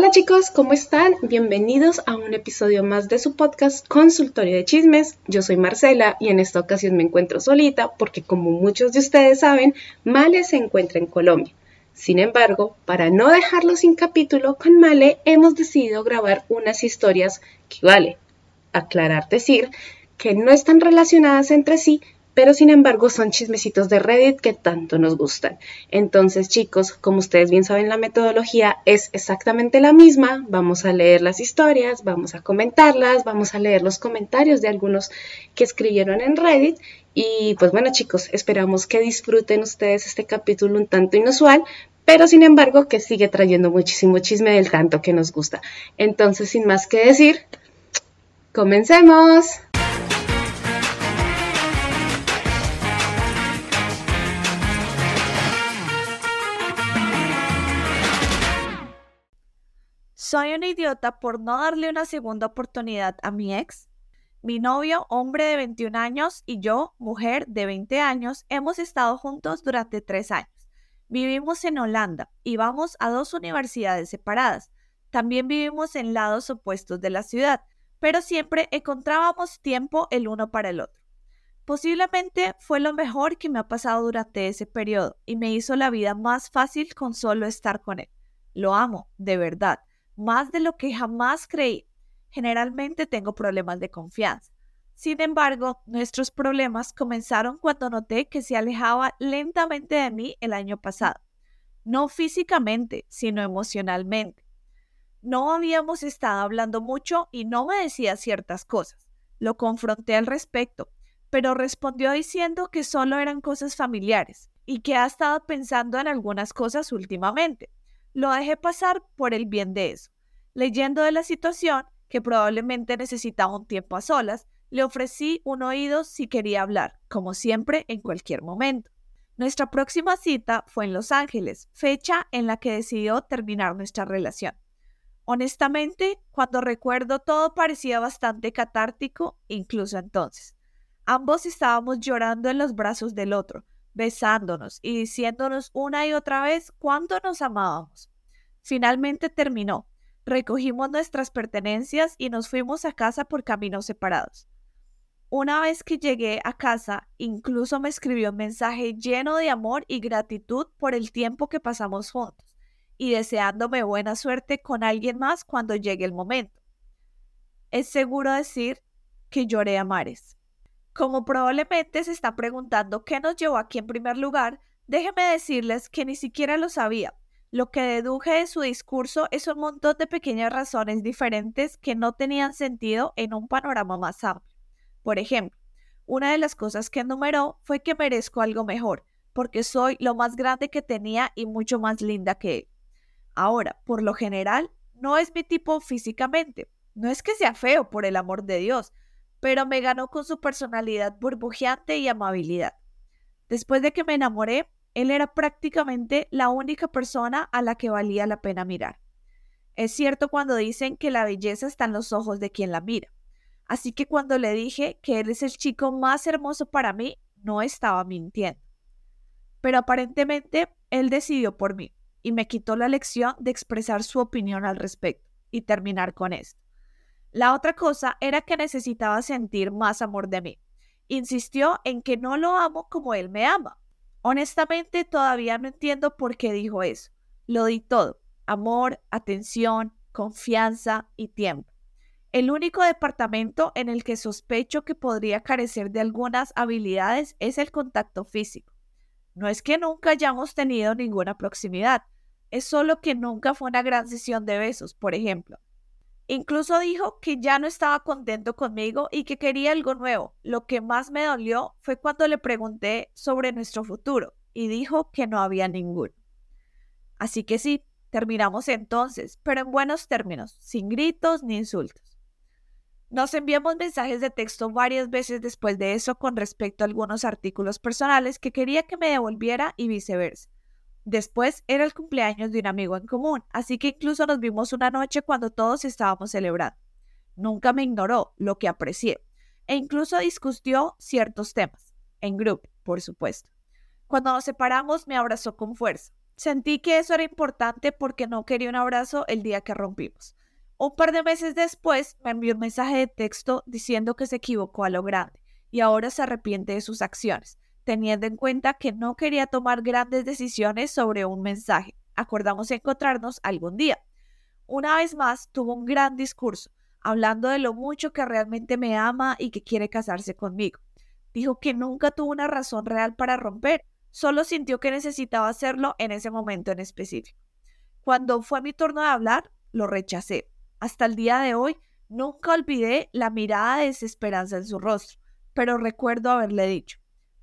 Hola chicos, ¿cómo están? Bienvenidos a un episodio más de su podcast Consultorio de Chismes. Yo soy Marcela y en esta ocasión me encuentro solita porque como muchos de ustedes saben, Male se encuentra en Colombia. Sin embargo, para no dejarlo sin capítulo, con Male hemos decidido grabar unas historias que vale aclarar decir que no están relacionadas entre sí, pero sin embargo son chismecitos de Reddit que tanto nos gustan. Entonces chicos, como ustedes bien saben, la metodología es exactamente la misma. Vamos a leer las historias, vamos a comentarlas, vamos a leer los comentarios de algunos que escribieron en Reddit. Y pues bueno chicos, esperamos que disfruten ustedes este capítulo un tanto inusual, pero sin embargo que sigue trayendo muchísimo chisme del tanto que nos gusta. Entonces, sin más que decir, comencemos. Soy un idiota por no darle una segunda oportunidad a mi ex. Mi novio, hombre de 21 años, y yo, mujer de 20 años, hemos estado juntos durante tres años. Vivimos en Holanda y vamos a dos universidades separadas. También vivimos en lados opuestos de la ciudad, pero siempre encontrábamos tiempo el uno para el otro. Posiblemente fue lo mejor que me ha pasado durante ese periodo y me hizo la vida más fácil con solo estar con él. Lo amo, de verdad más de lo que jamás creí. Generalmente tengo problemas de confianza. Sin embargo, nuestros problemas comenzaron cuando noté que se alejaba lentamente de mí el año pasado. No físicamente, sino emocionalmente. No habíamos estado hablando mucho y no me decía ciertas cosas. Lo confronté al respecto, pero respondió diciendo que solo eran cosas familiares y que ha estado pensando en algunas cosas últimamente. Lo dejé pasar por el bien de eso. Leyendo de la situación, que probablemente necesitaba un tiempo a solas, le ofrecí un oído si quería hablar, como siempre, en cualquier momento. Nuestra próxima cita fue en Los Ángeles, fecha en la que decidió terminar nuestra relación. Honestamente, cuando recuerdo todo parecía bastante catártico, incluso entonces. Ambos estábamos llorando en los brazos del otro, besándonos y diciéndonos una y otra vez cuánto nos amábamos. Finalmente terminó. Recogimos nuestras pertenencias y nos fuimos a casa por caminos separados. Una vez que llegué a casa, incluso me escribió un mensaje lleno de amor y gratitud por el tiempo que pasamos juntos y deseándome buena suerte con alguien más cuando llegue el momento. Es seguro decir que lloré a mares. Como probablemente se está preguntando qué nos llevó aquí en primer lugar, déjenme decirles que ni siquiera lo sabía. Lo que deduje de su discurso es un montón de pequeñas razones diferentes que no tenían sentido en un panorama más amplio. Por ejemplo, una de las cosas que enumeró fue que merezco algo mejor, porque soy lo más grande que tenía y mucho más linda que él. Ahora, por lo general, no es mi tipo físicamente. No es que sea feo, por el amor de Dios, pero me ganó con su personalidad burbujeante y amabilidad. Después de que me enamoré, él era prácticamente la única persona a la que valía la pena mirar. Es cierto cuando dicen que la belleza está en los ojos de quien la mira. Así que cuando le dije que él es el chico más hermoso para mí, no estaba mintiendo. Pero aparentemente él decidió por mí y me quitó la lección de expresar su opinión al respecto y terminar con esto. La otra cosa era que necesitaba sentir más amor de mí. Insistió en que no lo amo como él me ama. Honestamente, todavía no entiendo por qué dijo eso. Lo di todo. Amor, atención, confianza y tiempo. El único departamento en el que sospecho que podría carecer de algunas habilidades es el contacto físico. No es que nunca hayamos tenido ninguna proximidad, es solo que nunca fue una gran sesión de besos, por ejemplo. Incluso dijo que ya no estaba contento conmigo y que quería algo nuevo. Lo que más me dolió fue cuando le pregunté sobre nuestro futuro y dijo que no había ninguno. Así que sí, terminamos entonces, pero en buenos términos, sin gritos ni insultos. Nos enviamos mensajes de texto varias veces después de eso con respecto a algunos artículos personales que quería que me devolviera y viceversa. Después era el cumpleaños de un amigo en común, así que incluso nos vimos una noche cuando todos estábamos celebrando. Nunca me ignoró, lo que aprecié, e incluso discutió ciertos temas, en grupo, por supuesto. Cuando nos separamos me abrazó con fuerza. Sentí que eso era importante porque no quería un abrazo el día que rompimos. Un par de meses después me envió un mensaje de texto diciendo que se equivocó a lo grande y ahora se arrepiente de sus acciones, teniendo en cuenta que no quería tomar grandes decisiones sobre un mensaje. Acordamos encontrarnos algún día. Una vez más tuvo un gran discurso, hablando de lo mucho que realmente me ama y que quiere casarse conmigo. Dijo que nunca tuvo una razón real para romper, solo sintió que necesitaba hacerlo en ese momento en específico. Cuando fue mi turno de hablar, lo rechacé. Hasta el día de hoy, nunca olvidé la mirada de desesperanza en su rostro, pero recuerdo haberle dicho,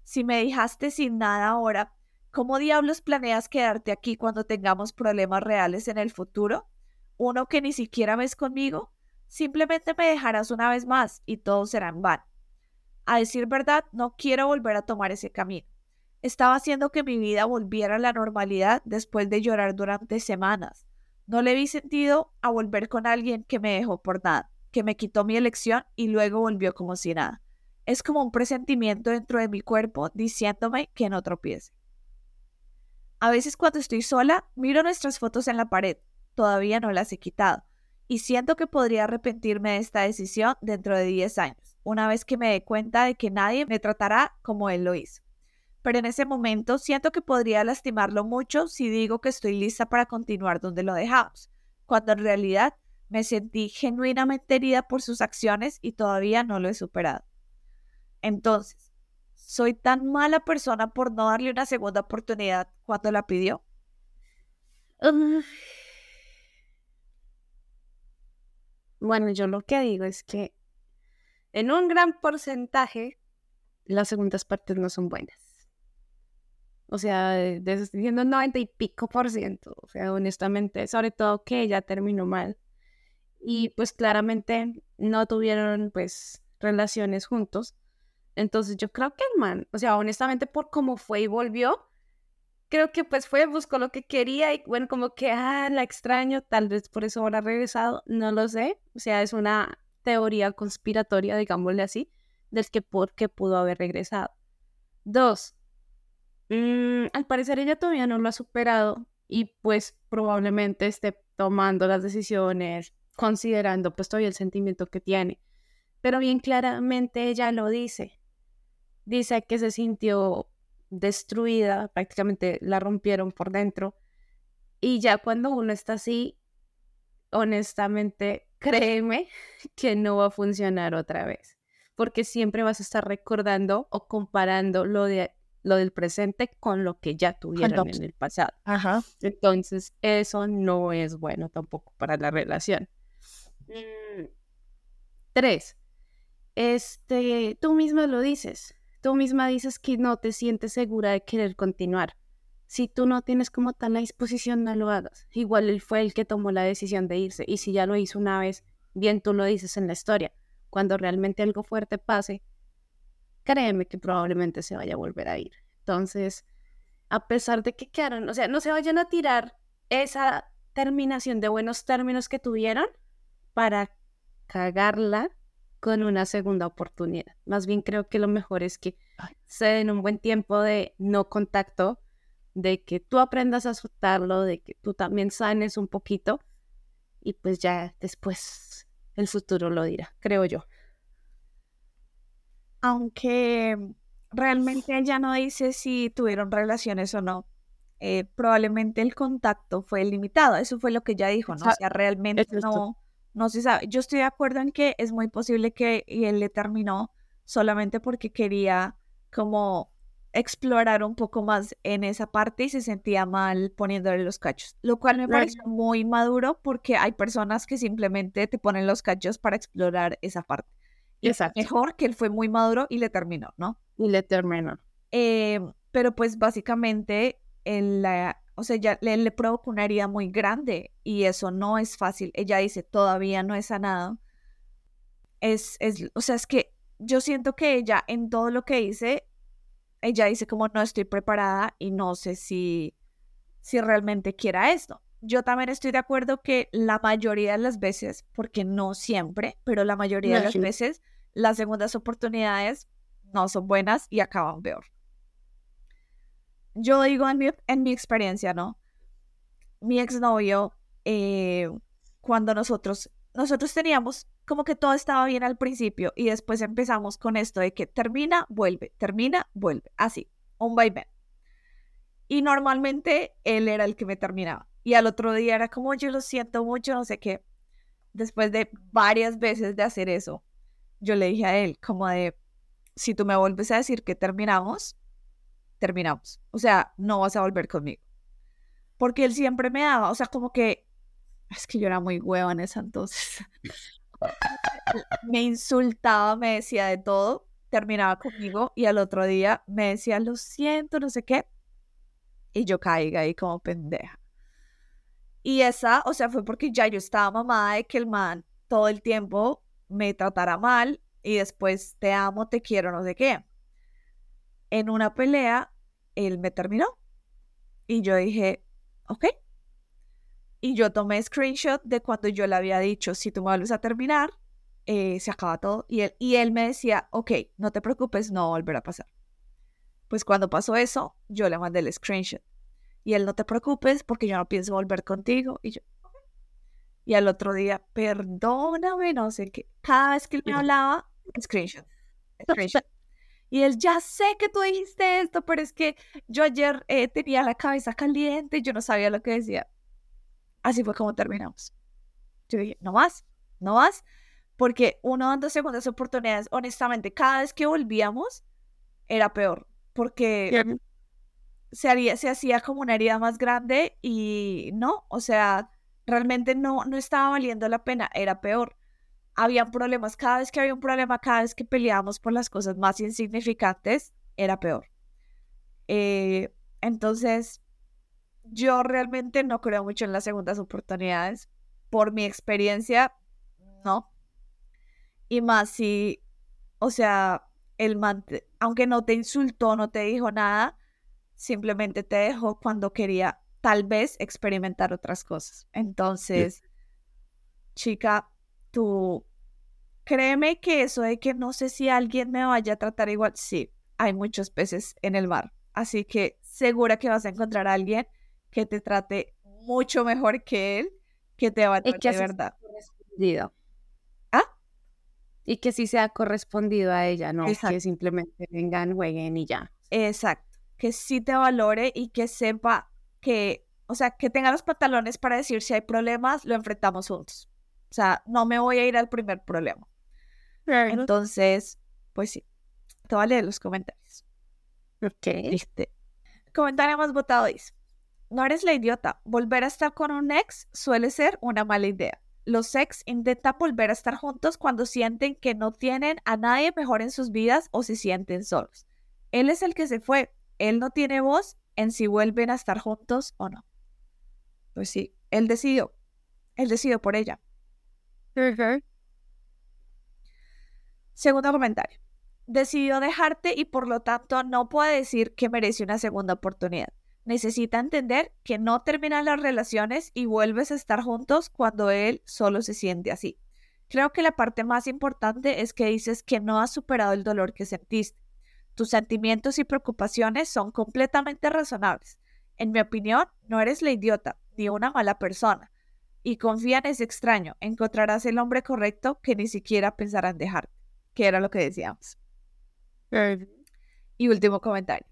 si me dejaste sin nada ahora, ¿cómo diablos planeas quedarte aquí cuando tengamos problemas reales en el futuro? ¿Uno que ni siquiera ves conmigo? Simplemente me dejarás una vez más y todo será en vano. A decir verdad, no quiero volver a tomar ese camino. Estaba haciendo que mi vida volviera a la normalidad después de llorar durante semanas. No le vi sentido a volver con alguien que me dejó por nada, que me quitó mi elección y luego volvió como si nada. Es como un presentimiento dentro de mi cuerpo diciéndome que no tropiece. A veces cuando estoy sola, miro nuestras fotos en la pared. Todavía no las he quitado. Y siento que podría arrepentirme de esta decisión dentro de 10 años, una vez que me dé cuenta de que nadie me tratará como él lo hizo pero en ese momento siento que podría lastimarlo mucho si digo que estoy lista para continuar donde lo dejamos, cuando en realidad me sentí genuinamente herida por sus acciones y todavía no lo he superado. Entonces, ¿soy tan mala persona por no darle una segunda oportunidad cuando la pidió? Bueno, yo lo que digo es que en un gran porcentaje las segundas partes no son buenas. O sea, de, estoy diciendo 90 y pico por ciento. O sea, honestamente, sobre todo que ella terminó mal. Y pues claramente no tuvieron pues relaciones juntos. Entonces yo creo que el man, o sea, honestamente por cómo fue y volvió, creo que pues fue, buscó lo que quería y bueno, como que, ah, la extraño, tal vez por eso habrá regresado, no lo sé. O sea, es una teoría conspiratoria, digámosle así, del que por qué pudo haber regresado. Dos, Mm, al parecer ella todavía no lo ha superado y pues probablemente esté tomando las decisiones considerando pues todavía el sentimiento que tiene. Pero bien claramente ella lo dice. Dice que se sintió destruida, prácticamente la rompieron por dentro. Y ya cuando uno está así, honestamente, créeme que no va a funcionar otra vez. Porque siempre vas a estar recordando o comparando lo de lo del presente con lo que ya tuvieron en el pasado. Ajá. Entonces, eso no es bueno tampoco para la relación. Mm, tres, este, tú misma lo dices. Tú misma dices que no te sientes segura de querer continuar. Si tú no tienes como tal la disposición, no lo hagas. Igual él fue el que tomó la decisión de irse. Y si ya lo hizo una vez, bien tú lo dices en la historia. Cuando realmente algo fuerte pase, créeme que probablemente se vaya a volver a ir. Entonces, a pesar de que quedaron, o sea, no se vayan a tirar esa terminación de buenos términos que tuvieron para cagarla con una segunda oportunidad. Más bien creo que lo mejor es que se den un buen tiempo de no contacto, de que tú aprendas a soltarlo, de que tú también sanes un poquito y pues ya después el futuro lo dirá, creo yo aunque realmente ella no dice si tuvieron relaciones o no. Eh, probablemente el contacto fue limitado, eso fue lo que ella dijo, ¿no? O sea, realmente no, no se sabe. Yo estoy de acuerdo en que es muy posible que él le terminó solamente porque quería como explorar un poco más en esa parte y se sentía mal poniéndole los cachos, lo cual me parece muy maduro porque hay personas que simplemente te ponen los cachos para explorar esa parte. Exacto. Mejor que él fue muy maduro y le terminó, ¿no? Y le terminó. Eh, pero pues básicamente, él, la, o sea, ya le, le provocó una herida muy grande y eso no es fácil. Ella dice, todavía no he sanado. Es, es, o sea, es que yo siento que ella en todo lo que dice, ella dice como no estoy preparada y no sé si, si realmente quiera esto yo también estoy de acuerdo que la mayoría de las veces, porque no siempre, pero la mayoría de las veces, las segundas oportunidades no son buenas y acaban peor. Yo digo en mi, en mi experiencia, ¿no? mi exnovio, eh, cuando nosotros, nosotros teníamos como que todo estaba bien al principio y después empezamos con esto de que termina, vuelve, termina, vuelve, así, un vaivén. Y normalmente él era el que me terminaba. Y al otro día era como, yo lo siento mucho, no sé qué. Después de varias veces de hacer eso, yo le dije a él, como de, si tú me vuelves a decir que terminamos, terminamos. O sea, no vas a volver conmigo. Porque él siempre me daba, o sea, como que, es que yo era muy hueva en esa entonces. me insultaba, me decía de todo, terminaba conmigo y al otro día me decía, lo siento, no sé qué. Y yo caiga ahí como pendeja. Y esa, o sea, fue porque ya yo estaba mamada de que el man todo el tiempo me tratara mal y después te amo, te quiero, no sé qué. En una pelea, él me terminó. Y yo dije, ok. Y yo tomé screenshot de cuando yo le había dicho, si tú me vuelves a terminar, eh, se acaba todo. Y él, y él me decía, ok, no te preocupes, no volverá a pasar. Pues cuando pasó eso, yo le mandé el screenshot. Y él, no te preocupes porque yo no pienso volver contigo. Y yo, y al otro día, perdóname, no sé qué. Cada vez que él me hablaba, screenshot, screenshot. Y él, ya sé que tú dijiste esto, pero es que yo ayer eh, tenía la cabeza caliente, yo no sabía lo que decía. Así fue como terminamos. Yo dije, no más, no más, porque uno dando segundas oportunidades, honestamente, cada vez que volvíamos era peor, porque se, haría, se hacía como una herida más grande y no, o sea, realmente no, no estaba valiendo la pena, era peor. Habían problemas, cada vez que había un problema, cada vez que peleábamos por las cosas más insignificantes, era peor. Eh, entonces, yo realmente no creo mucho en las segundas oportunidades. Por mi experiencia, no. Y más si, o sea, el man, aunque no te insultó, no te dijo nada, simplemente te dejó cuando quería tal vez experimentar otras cosas. Entonces, chica, tú créeme que eso de que no sé si alguien me vaya a tratar igual, sí, hay muchos peces en el mar. Así que segura que vas a encontrar a alguien que te trate mucho mejor que él, que te va a tratar de verdad. Correspondido. ¿Ah? Y que sí sea correspondido a ella, no que simplemente vengan, jueguen y ya. Exacto. Que sí te valore y que sepa que, o sea, que tenga los pantalones para decir si hay problemas, lo enfrentamos juntos. O sea, no me voy a ir al primer problema. Entonces, pues sí. Te leer los comentarios. Ok. Este, comentario más votado dice, no eres la idiota. Volver a estar con un ex suele ser una mala idea. Los ex intentan volver a estar juntos cuando sienten que no tienen a nadie mejor en sus vidas o se sienten solos. Él es el que se fue. Él no tiene voz en si vuelven a estar juntos o no. Pues sí, él decidió. Él decidió por ella. Segundo comentario. Decidió dejarte y por lo tanto no puede decir que merece una segunda oportunidad necesita entender que no terminan las relaciones y vuelves a estar juntos cuando él solo se siente así. Creo que la parte más importante es que dices que no has superado el dolor que sentiste. Tus sentimientos y preocupaciones son completamente razonables. En mi opinión, no eres la idiota ni una mala persona. Y confía en ese extraño, encontrarás el hombre correcto que ni siquiera pensará en dejarte, que era lo que decíamos. Y último comentario.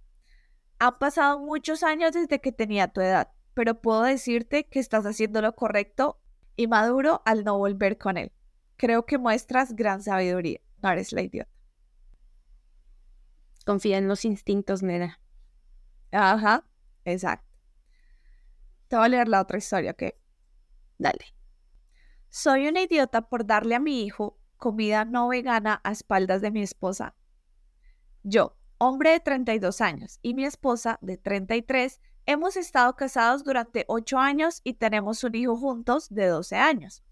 Han pasado muchos años desde que tenía tu edad, pero puedo decirte que estás haciendo lo correcto y maduro al no volver con él. Creo que muestras gran sabiduría. No eres la idiota. Confía en los instintos, nena. Ajá, exacto. Te voy a leer la otra historia, ¿ok? Dale. Soy una idiota por darle a mi hijo comida no vegana a espaldas de mi esposa. Yo, hombre de 32 años, y mi esposa de 33, hemos estado casados durante 8 años y tenemos un hijo juntos de 12 años.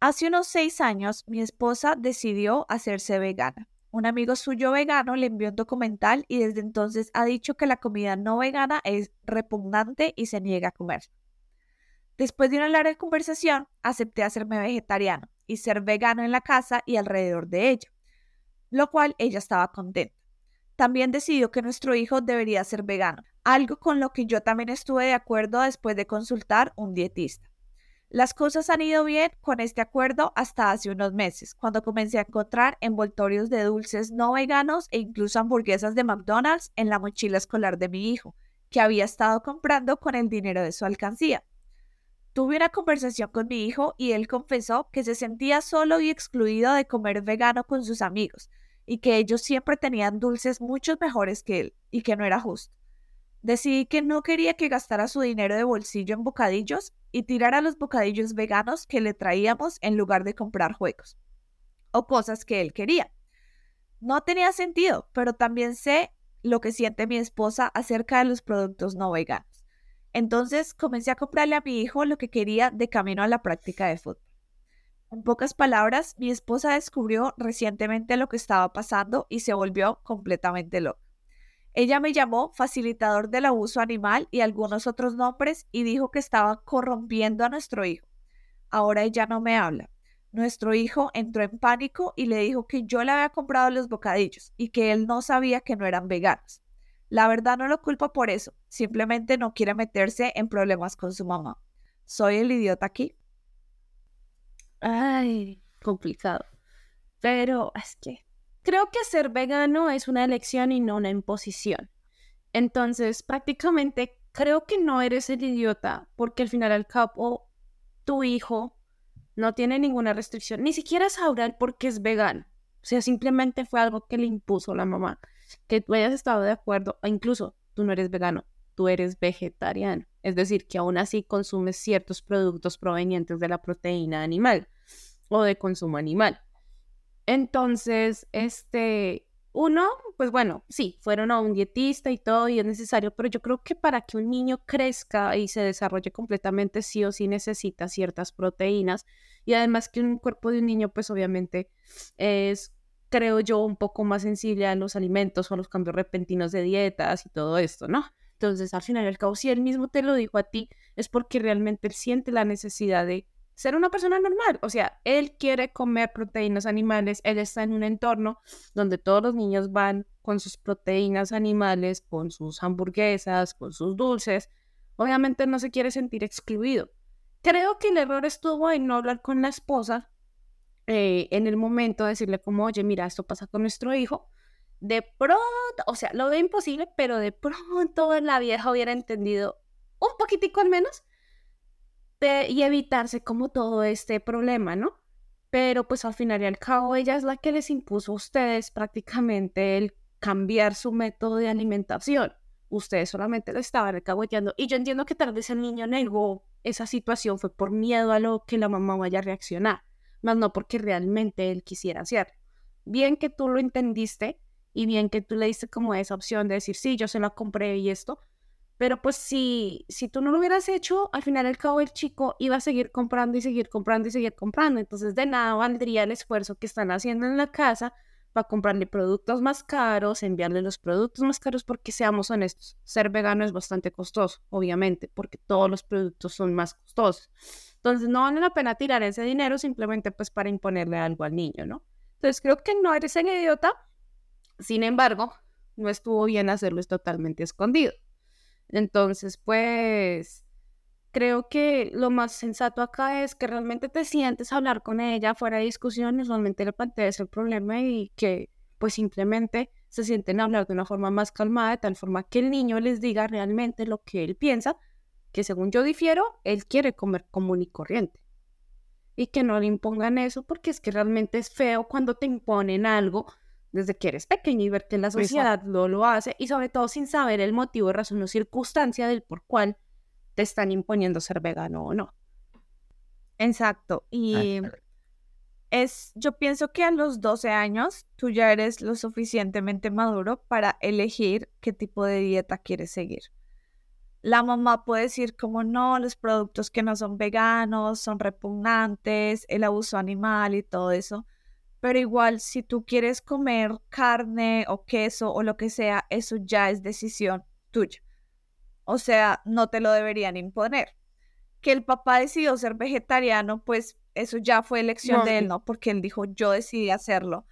Hace unos 6 años, mi esposa decidió hacerse vegana. Un amigo suyo vegano le envió un documental y desde entonces ha dicho que la comida no vegana es repugnante y se niega a comer. Después de una larga conversación, acepté hacerme vegetariano y ser vegano en la casa y alrededor de ella lo cual ella estaba contenta. también decidió que nuestro hijo debería ser vegano, algo con lo que yo también estuve de acuerdo después de consultar un dietista. Las cosas han ido bien con este acuerdo hasta hace unos meses, cuando comencé a encontrar envoltorios de dulces no veganos e incluso hamburguesas de McDonald's en la mochila escolar de mi hijo, que había estado comprando con el dinero de su alcancía. Tuve una conversación con mi hijo y él confesó que se sentía solo y excluido de comer vegano con sus amigos, y que ellos siempre tenían dulces mucho mejores que él y que no era justo. Decidí que no quería que gastara su dinero de bolsillo en bocadillos y tirara los bocadillos veganos que le traíamos en lugar de comprar juegos o cosas que él quería. No tenía sentido, pero también sé lo que siente mi esposa acerca de los productos no veganos. Entonces comencé a comprarle a mi hijo lo que quería de camino a la práctica de fútbol. En pocas palabras, mi esposa descubrió recientemente lo que estaba pasando y se volvió completamente loca. Ella me llamó facilitador del abuso animal y algunos otros nombres y dijo que estaba corrompiendo a nuestro hijo. Ahora ella no me habla. Nuestro hijo entró en pánico y le dijo que yo le había comprado los bocadillos y que él no sabía que no eran veganos. La verdad no lo culpo por eso, simplemente no quiere meterse en problemas con su mamá. ¿Soy el idiota aquí? Ay, complicado. Pero es que creo que ser vegano es una elección y no una imposición. Entonces, prácticamente creo que no eres el idiota porque al final al cabo tu hijo no tiene ninguna restricción, ni siquiera sabrá por qué es vegano. O sea, simplemente fue algo que le impuso la mamá. Que tú hayas estado de acuerdo, o incluso tú no eres vegano, tú eres vegetariano. Es decir, que aún así consumes ciertos productos provenientes de la proteína animal o de consumo animal. Entonces, este, uno, pues bueno, sí, fueron a un dietista y todo y es necesario, pero yo creo que para que un niño crezca y se desarrolle completamente, sí o sí necesita ciertas proteínas y además que un cuerpo de un niño, pues obviamente es, creo yo, un poco más sensible a los alimentos o a los cambios repentinos de dietas y todo esto, ¿no? Entonces, al final y al cabo, si él mismo te lo dijo a ti, es porque realmente él siente la necesidad de ser una persona normal. O sea, él quiere comer proteínas animales, él está en un entorno donde todos los niños van con sus proteínas animales, con sus hamburguesas, con sus dulces. Obviamente no se quiere sentir excluido. Creo que el error estuvo en no hablar con la esposa eh, en el momento de decirle como, oye, mira, esto pasa con nuestro hijo de pronto, o sea, lo veo imposible, pero de pronto la vieja hubiera entendido un poquitico al menos y evitarse como todo este problema, ¿no? Pero pues al final y al cabo ella es la que les impuso a ustedes prácticamente el cambiar su método de alimentación. Ustedes solamente lo estaban alcahueteando. Y yo entiendo que tal vez el niño negó esa situación fue por miedo a lo que la mamá vaya a reaccionar, más no porque realmente él quisiera hacerlo. Bien que tú lo entendiste, y bien que tú le diste como esa opción de decir, sí, yo se la compré y esto, pero pues si, si tú no lo hubieras hecho, al final el cabo el chico iba a seguir comprando y seguir comprando y seguir comprando. Entonces de nada valdría el esfuerzo que están haciendo en la casa para comprarle productos más caros, enviarle los productos más caros, porque seamos honestos, ser vegano es bastante costoso, obviamente, porque todos los productos son más costosos. Entonces no vale la pena tirar ese dinero simplemente pues para imponerle algo al niño, ¿no? Entonces creo que no eres el idiota, sin embargo, no estuvo bien hacerlo es totalmente escondido. Entonces, pues, creo que lo más sensato acá es que realmente te sientes a hablar con ella fuera de discusiones, realmente le plantees el problema y que pues simplemente se sienten a hablar de una forma más calmada, de tal forma que el niño les diga realmente lo que él piensa, que según yo difiero, él quiere comer común y corriente. Y que no le impongan eso porque es que realmente es feo cuando te imponen algo desde que eres pequeño y ver que la sociedad no lo hace y sobre todo sin saber el motivo, razón o circunstancia del por cual te están imponiendo ser vegano o no. Exacto. Y es, yo pienso que a los 12 años tú ya eres lo suficientemente maduro para elegir qué tipo de dieta quieres seguir. La mamá puede decir como no, los productos que no son veganos son repugnantes, el abuso animal y todo eso pero igual si tú quieres comer carne o queso o lo que sea, eso ya es decisión tuya. O sea, no te lo deberían imponer. Que el papá decidió ser vegetariano, pues eso ya fue elección de él, ¿no? Porque él dijo, yo decidí hacerlo.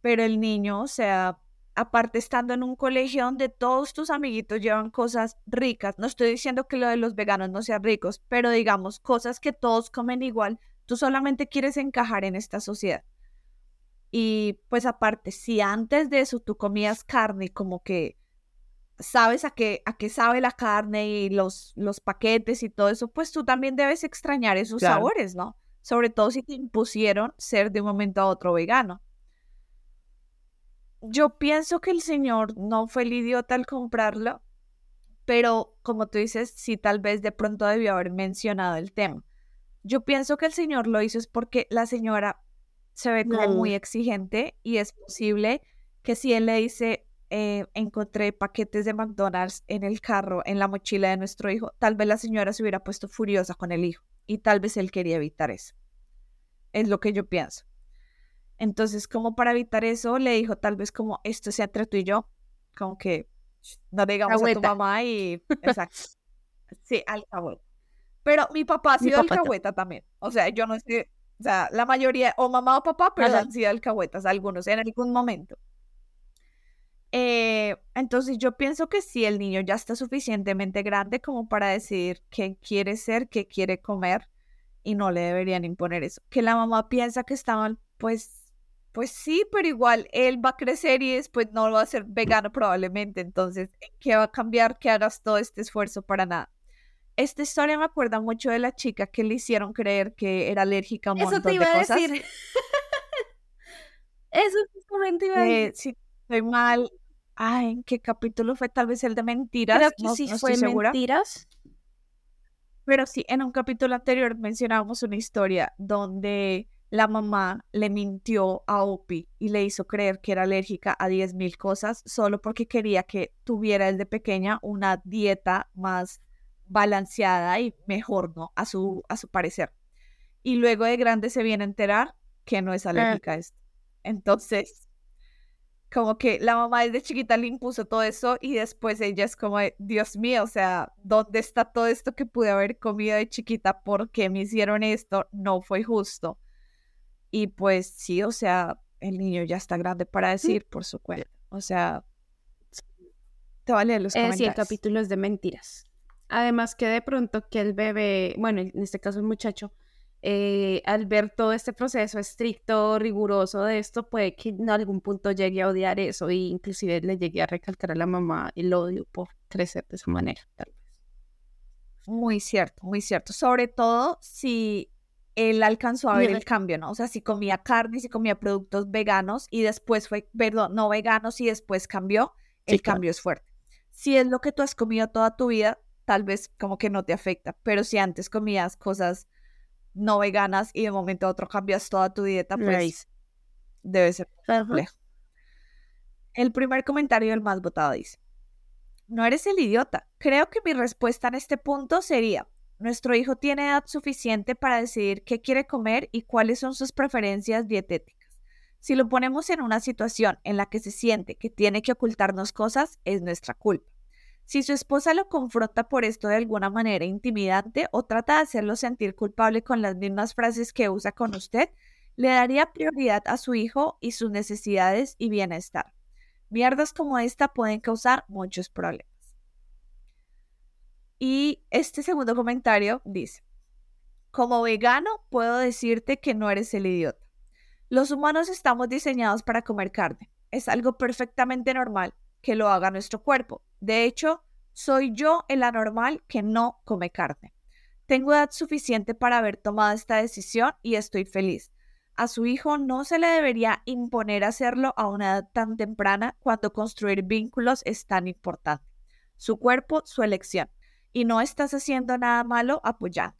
Pero el niño, o sea, aparte estando en un colegio donde todos tus amiguitos llevan cosas ricas, no estoy diciendo que lo de los veganos no sean ricos, pero digamos cosas que todos comen igual, tú solamente quieres encajar en esta sociedad. Y pues aparte, si antes de eso tú comías carne, como que sabes a qué, a qué sabe la carne y los, los paquetes y todo eso, pues tú también debes extrañar esos sabores, ¿no? Sobre todo si te impusieron ser de un momento a otro vegano. Yo pienso que el señor no fue el idiota al comprarlo, pero como tú dices, sí, tal vez de pronto debió haber mencionado el tema. Yo pienso que el señor lo hizo es porque la señora se ve como muy exigente y es posible que si él le dice, eh, encontré paquetes de McDonald's en el carro, en la mochila de nuestro hijo, tal vez la señora se hubiera puesto furiosa con el hijo y tal vez él quería evitar eso. Es lo que yo pienso. Entonces, como para evitar eso, le dijo tal vez como esto sea entre tú y yo, como que no digamos a tu mamá y... Exacto. sí, alcahueta. Pero mi papá ha sido alcahueta también. O sea, yo no sé, o sea, la mayoría, o mamá o papá, pero han sido alcahuetas, algunos en algún momento. Eh, entonces yo pienso que si el niño ya está suficientemente grande como para decidir qué quiere ser, qué quiere comer, y no le deberían imponer eso. Que la mamá piensa que está mal, pues, pues sí, pero igual él va a crecer y después no va a ser vegano probablemente. Entonces, ¿qué va a cambiar que hagas todo este esfuerzo para nada? Esta historia me acuerda mucho de la chica que le hicieron creer que era alérgica a un montón de cosas. Eso te iba a decir. Eso justamente iba a eh, decir. Estoy mal. Ay, ¿en qué capítulo fue? Tal vez el de mentiras. Creo que sí fue mentiras. Pero sí, en un capítulo anterior mencionábamos una historia donde la mamá le mintió a Opie y le hizo creer que era alérgica a 10.000 cosas solo porque quería que tuviera desde pequeña una dieta más balanceada y mejor, ¿no? A su, a su parecer. Y luego de grande se viene a enterar que no es ah. alérgica a esto. Entonces, como que la mamá desde chiquita le impuso todo eso y después ella es como, Dios mío, o sea, ¿dónde está todo esto que pude haber comido de chiquita? ¿Por qué me hicieron esto? No fue justo. Y pues sí, o sea, el niño ya está grande para decir por su cuenta. O sea, te vale los comentarios. Sí, el capítulo es de mentiras. Además que de pronto que el bebé, bueno, en este caso el muchacho, eh, al ver todo este proceso estricto, riguroso de esto, puede que en algún punto llegue a odiar eso e inclusive le llegue a recalcar a la mamá el odio por crecer de esa manera, tal vez. Muy cierto, muy cierto. Sobre todo si él alcanzó a ver el cambio, ¿no? O sea, si comía carne, si comía productos veganos y después fue, perdón, no veganos y después cambió, el cambio es fuerte. Si es lo que tú has comido toda tu vida, tal vez como que no te afecta, pero si antes comías cosas no veganas y de momento a otro cambias toda tu dieta, pues debe ser complejo. El primer comentario, el más votado, dice, no eres el idiota. Creo que mi respuesta en este punto sería, nuestro hijo tiene edad suficiente para decidir qué quiere comer y cuáles son sus preferencias dietéticas. Si lo ponemos en una situación en la que se siente que tiene que ocultarnos cosas, es nuestra culpa. Si su esposa lo confronta por esto de alguna manera intimidante o trata de hacerlo sentir culpable con las mismas frases que usa con usted, le daría prioridad a su hijo y sus necesidades y bienestar. Mierdas como esta pueden causar muchos problemas. Y este segundo comentario dice, como vegano puedo decirte que no eres el idiota. Los humanos estamos diseñados para comer carne. Es algo perfectamente normal que lo haga nuestro cuerpo. De hecho, soy yo el anormal que no come carne. Tengo edad suficiente para haber tomado esta decisión y estoy feliz. A su hijo no se le debería imponer hacerlo a una edad tan temprana cuando construir vínculos es tan importante. Su cuerpo, su elección. Y no estás haciendo nada malo apoyando.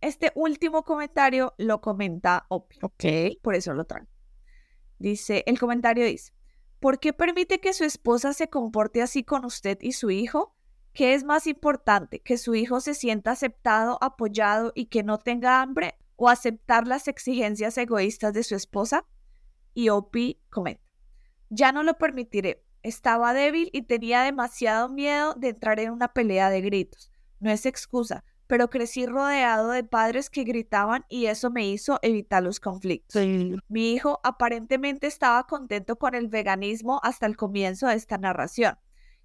Este último comentario lo comenta Opio. Ok. Por eso lo traigo. Dice, el comentario dice, ¿Por qué permite que su esposa se comporte así con usted y su hijo? ¿Qué es más importante? ¿Que su hijo se sienta aceptado, apoyado y que no tenga hambre? ¿O aceptar las exigencias egoístas de su esposa? Y Opie comenta, ya no lo permitiré. Estaba débil y tenía demasiado miedo de entrar en una pelea de gritos. No es excusa. Pero crecí rodeado de padres que gritaban y eso me hizo evitar los conflictos. Mi hijo aparentemente estaba contento con el veganismo hasta el comienzo de esta narración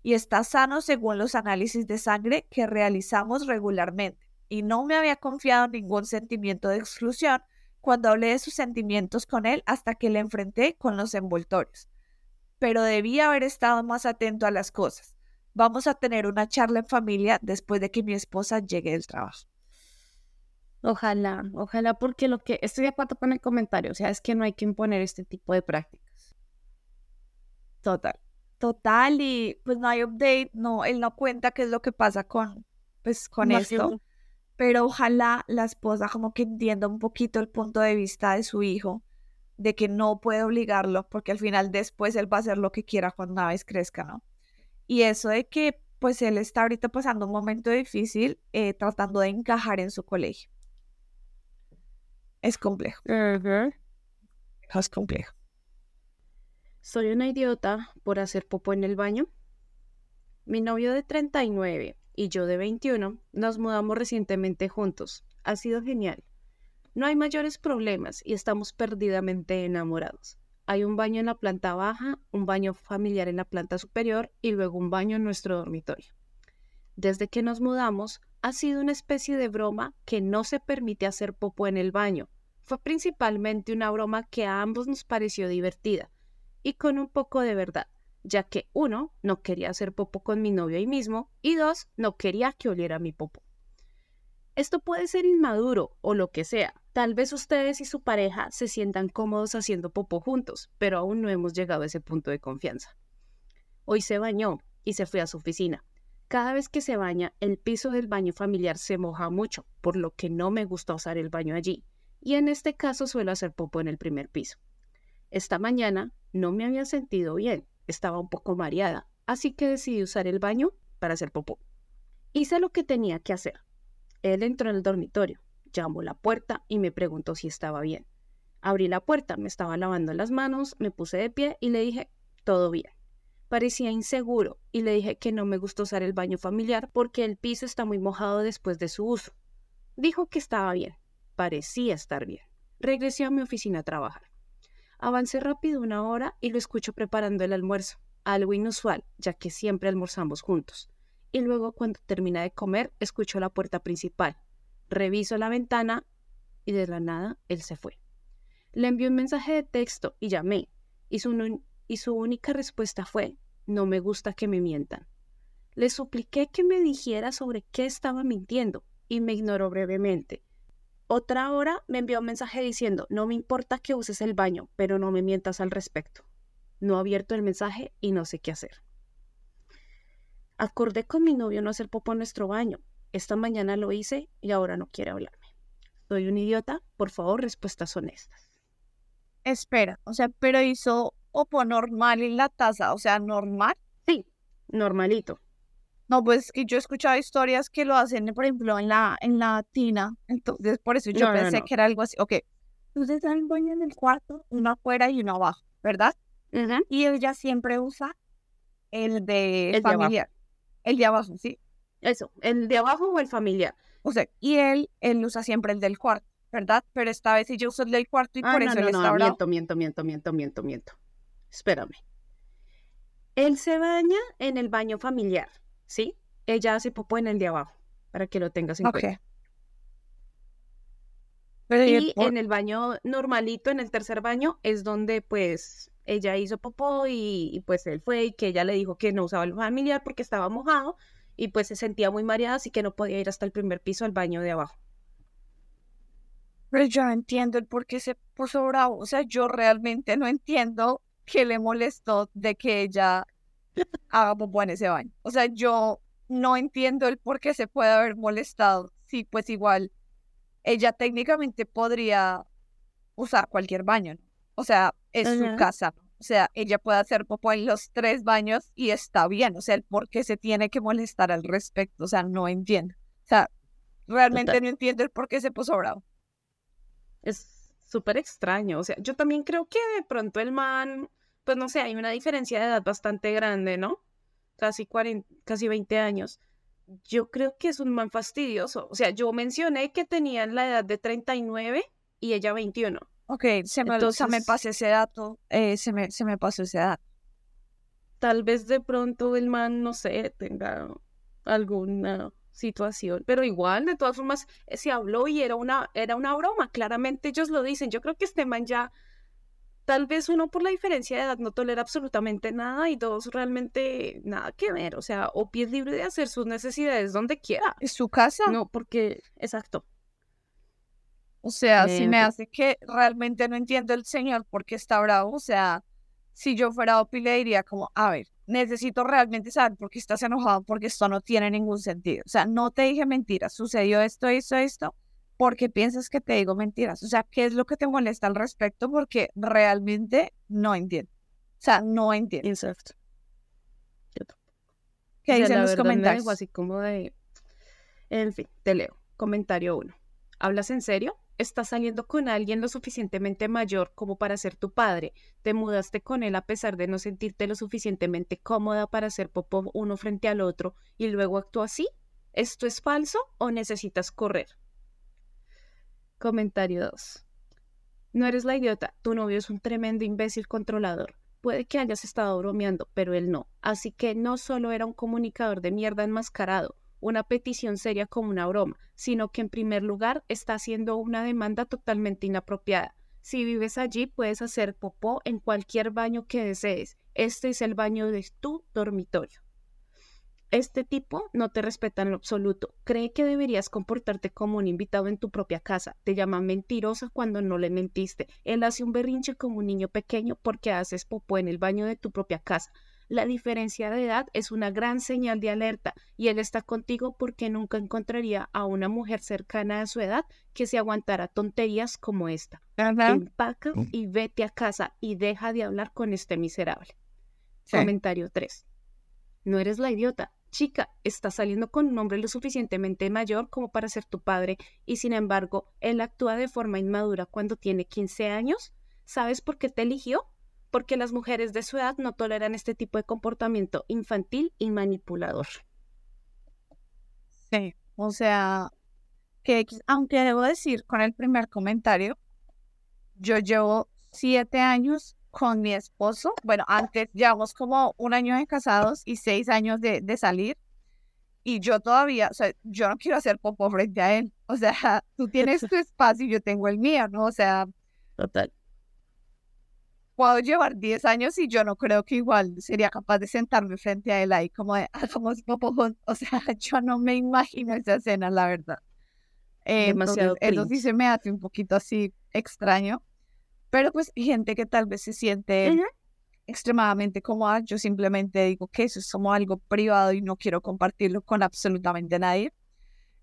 y está sano según los análisis de sangre que realizamos regularmente y no me había confiado ningún sentimiento de exclusión cuando hablé de sus sentimientos con él hasta que le enfrenté con los envoltorios. Pero debía haber estado más atento a las cosas. Vamos a tener una charla en familia después de que mi esposa llegue del trabajo. Ojalá, ojalá, porque lo que estoy de acuerdo con el comentario, o sea, es que no hay que imponer este tipo de prácticas. Total, total, y pues no hay update, no, él no cuenta qué es lo que pasa con, pues, con esto, pero ojalá la esposa como que entienda un poquito el punto de vista de su hijo, de que no puede obligarlo, porque al final después él va a hacer lo que quiera cuando una vez crezca, ¿no? Y eso de que pues él está ahorita pasando un momento difícil eh, tratando de encajar en su colegio. Es complejo. Es complejo. Soy una idiota por hacer popo en el baño. Mi novio de 39 y yo de 21 nos mudamos recientemente juntos. Ha sido genial. No hay mayores problemas y estamos perdidamente enamorados. Hay un baño en la planta baja, un baño familiar en la planta superior y luego un baño en nuestro dormitorio. Desde que nos mudamos, ha sido una especie de broma que no se permite hacer popo en el baño. Fue principalmente una broma que a ambos nos pareció divertida y con un poco de verdad, ya que uno, no quería hacer popo con mi novio ahí mismo y dos, no quería que oliera mi popo. Esto puede ser inmaduro o lo que sea, Tal vez ustedes y su pareja se sientan cómodos haciendo popó juntos, pero aún no hemos llegado a ese punto de confianza. Hoy se bañó y se fue a su oficina. Cada vez que se baña, el piso del baño familiar se moja mucho, por lo que no me gusta usar el baño allí, y en este caso suelo hacer popo en el primer piso. Esta mañana no me había sentido bien, estaba un poco mareada, así que decidí usar el baño para hacer popó. Hice lo que tenía que hacer. Él entró en el dormitorio, llamó la puerta y me preguntó si estaba bien. Abrí la puerta, me estaba lavando las manos, me puse de pie y le dije, todo bien. Parecía inseguro y le dije que no me gustó usar el baño familiar porque el piso está muy mojado después de su uso. Dijo que estaba bien, parecía estar bien. Regresé a mi oficina a trabajar. Avancé rápido una hora y lo escucho preparando el almuerzo, algo inusual, ya que siempre almorzamos juntos. Y luego, cuando termina de comer, escucho la puerta principal, Reviso la ventana y de la nada él se fue. Le envié un mensaje de texto y llamé, y su, y su única respuesta fue, no me gusta que me mientan. Le supliqué que me dijera sobre qué estaba mintiendo y me ignoró brevemente. Otra hora me envió un mensaje diciendo, no me importa que uses el baño, pero no me mientas al respecto. No abierto el mensaje y no sé qué hacer. Acordé con mi novio no hacer popo en nuestro baño, esta mañana lo hice y ahora no quiere hablarme. Soy un idiota, por favor, respuestas honestas. Espera, o sea, pero hizo opo normal en la taza, o sea, normal. Sí, normalito. No, pues que yo he escuchado historias que lo hacen, por ejemplo, en la, en la tina, entonces por eso yo pensé que era algo así. Ok, entonces hay un baño en el cuarto, uno afuera y uno abajo, ¿verdad? Y ella siempre usa el de familiar, el de abajo, ¿sí? Eso, el de abajo o el familiar. O sea, y él, él usa siempre el del cuarto, ¿verdad? Pero esta vez sí yo uso el del cuarto y ah, por eso no, él no, miento, miento, miento, miento, miento, miento. Espérame. Él se baña en el baño familiar, ¿sí? Ella hace popó en el de abajo, para que lo tengas en cuenta. y en el baño normalito, en el tercer baño, es donde pues ella hizo popó y, pues él fue y que ella le dijo que no usaba el familiar porque estaba mojado y pues se sentía muy mareada, así que no podía ir hasta el primer piso al baño de abajo. Pero yo entiendo el por qué se puso bravo. O sea, yo realmente no entiendo qué le molestó de que ella haga popó en ese baño. O sea, yo no entiendo el por qué se puede haber molestado. Sí, pues igual, ella técnicamente podría usar cualquier baño. O sea, es su casa. O sea, ella puede hacer popó en los tres baños y está bien. O sea, el por qué se tiene que molestar al respecto. O sea, no entiendo. O sea, realmente no entiendo el por qué se puso bravo. Es súper extraño. O sea, yo también creo que de pronto el man, pues no sé, hay una diferencia de edad bastante grande, ¿no? Casi, 40, casi 20 años. yo creo que es un man fastidioso. O sea, yo mencioné que tenían la edad de 39 y ella 21. Ok, se me, Entonces, me pasó ese dato, eh, se, me, se me pasó esa edad. Tal vez de pronto el man, no sé, tenga alguna situación, pero igual, de todas formas, eh, se habló y era una, era una broma, claramente ellos lo dicen. Yo creo que este man ya tal vez uno por la diferencia de edad no tolera absolutamente nada y dos realmente nada que ver, o sea, o es libre de hacer sus necesidades donde quiera. ¿Es su casa? No, porque, exacto. O sea, si me hace que realmente no entiendo el señor porque está bravo, o sea, si yo fuera Opi le diría como, a ver, necesito realmente saber por qué estás enojado porque esto no tiene ningún sentido. O sea, no te dije mentiras, sucedió esto, esto, esto, porque piensas que te digo mentiras. O sea, ¿qué es lo que te molesta al respecto? Porque realmente no entiendo. O sea, no entiendo. Exacto. ¿Qué dicen los comentarios? así como de... En fin, te leo. Comentario 1. ¿Hablas en serio? Estás saliendo con alguien lo suficientemente mayor como para ser tu padre. Te mudaste con él a pesar de no sentirte lo suficientemente cómoda para hacer popó uno frente al otro y luego actuó así. ¿Esto es falso o necesitas correr? Comentario 2. No eres la idiota, tu novio es un tremendo imbécil controlador. Puede que hayas estado bromeando, pero él no. Así que no solo era un comunicador de mierda enmascarado, una petición seria como una broma, sino que en primer lugar está haciendo una demanda totalmente inapropiada. Si vives allí, puedes hacer popó en cualquier baño que desees. Este es el baño de tu dormitorio. Este tipo no te respeta en lo absoluto. Cree que deberías comportarte como un invitado en tu propia casa. Te llama mentirosa cuando no le mentiste. Él hace un berrinche como un niño pequeño porque haces popó en el baño de tu propia casa. La diferencia de edad es una gran señal de alerta y él está contigo porque nunca encontraría a una mujer cercana a su edad que se aguantara tonterías como esta. Empaca mm. y vete a casa y deja de hablar con este miserable. Comentario 3. No eres la idiota, chica, está saliendo con un hombre lo suficientemente mayor como para ser tu padre y sin embargo, él actúa de forma inmadura cuando tiene 15 años. ¿Sabes por qué te eligió? Porque las mujeres de su edad no toleran este tipo de comportamiento infantil y manipulador. Sí, o sea, que aunque debo decir con el primer comentario, yo llevo siete años con mi esposo. Bueno, antes llevamos como un año de casados y seis años de, de salir. Y yo todavía, o sea, yo no quiero hacer popo frente a él. O sea, tú tienes tu espacio y yo tengo el mío, ¿no? O sea, total. Puedo llevar 10 años y yo no creo que igual sería capaz de sentarme frente a él ahí como de, hagamos popo O sea, yo no me imagino esa escena, la verdad. Eh, Demasiado eso sí se me hace un poquito así extraño. Pero pues gente que tal vez se siente extremadamente cómoda, yo simplemente digo que eso es como algo privado y no quiero compartirlo con absolutamente nadie.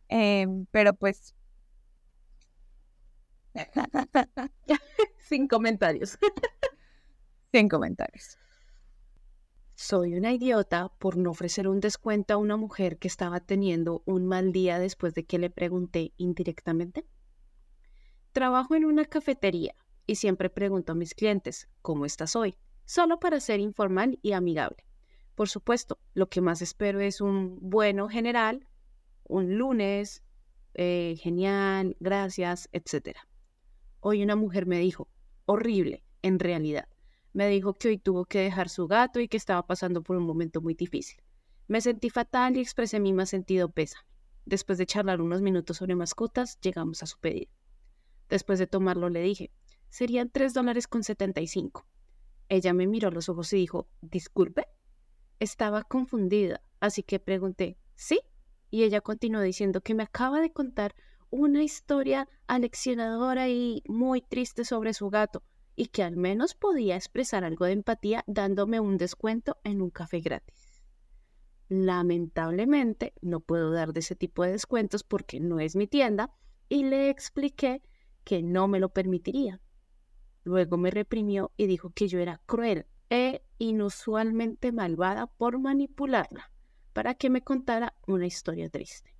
Em, pero pues... Sin comentarios. Sin comentarios. Soy una idiota por no ofrecer un descuento a una mujer que estaba teniendo un mal día después de que le pregunté indirectamente. Trabajo en una cafetería y siempre pregunto a mis clientes, ¿cómo estás hoy? Solo para ser informal y amigable. Por supuesto, lo que más espero es un bueno general, un lunes, eh, genial, gracias, etc. Hoy una mujer me dijo, horrible, en realidad. Me dijo que hoy tuvo que dejar su gato y que estaba pasando por un momento muy difícil. Me sentí fatal y expresé mi más sentido pésame. Después de charlar unos minutos sobre mascotas, llegamos a su pedido. Después de tomarlo le dije, serían tres dólares con 75. Ella me miró a los ojos y dijo, disculpe. Estaba confundida, así que pregunté, ¿sí? Y ella continuó diciendo que me acaba de contar una historia aleccionadora y muy triste sobre su gato y que al menos podía expresar algo de empatía dándome un descuento en un café gratis. Lamentablemente no puedo dar de ese tipo de descuentos porque no es mi tienda y le expliqué que no me lo permitiría. Luego me reprimió y dijo que yo era cruel e inusualmente malvada por manipularla para que me contara una historia triste.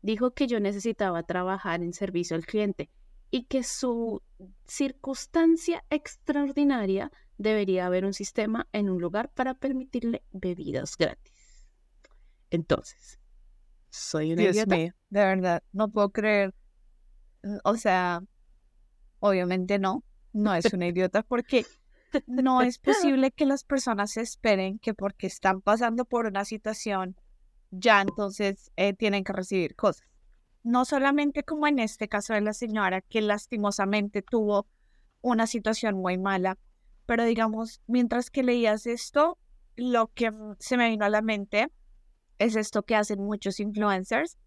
Dijo que yo necesitaba trabajar en servicio al cliente y que su circunstancia extraordinaria debería haber un sistema en un lugar para permitirle bebidas gratis. Entonces, Soy una Dios idiota. mío, de verdad, no puedo creer. Mm, O sea, obviamente no, no es una idiota porque no es posible que las personas esperen que porque están pasando por una situación, ya entonces eh, tienen que recibir cosas. No solamente como en este caso de la señora que lastimosamente tuvo una situación muy mala, pero digamos, mientras que leías esto, lo que se me vino a la mente es esto que hacen muchos influencers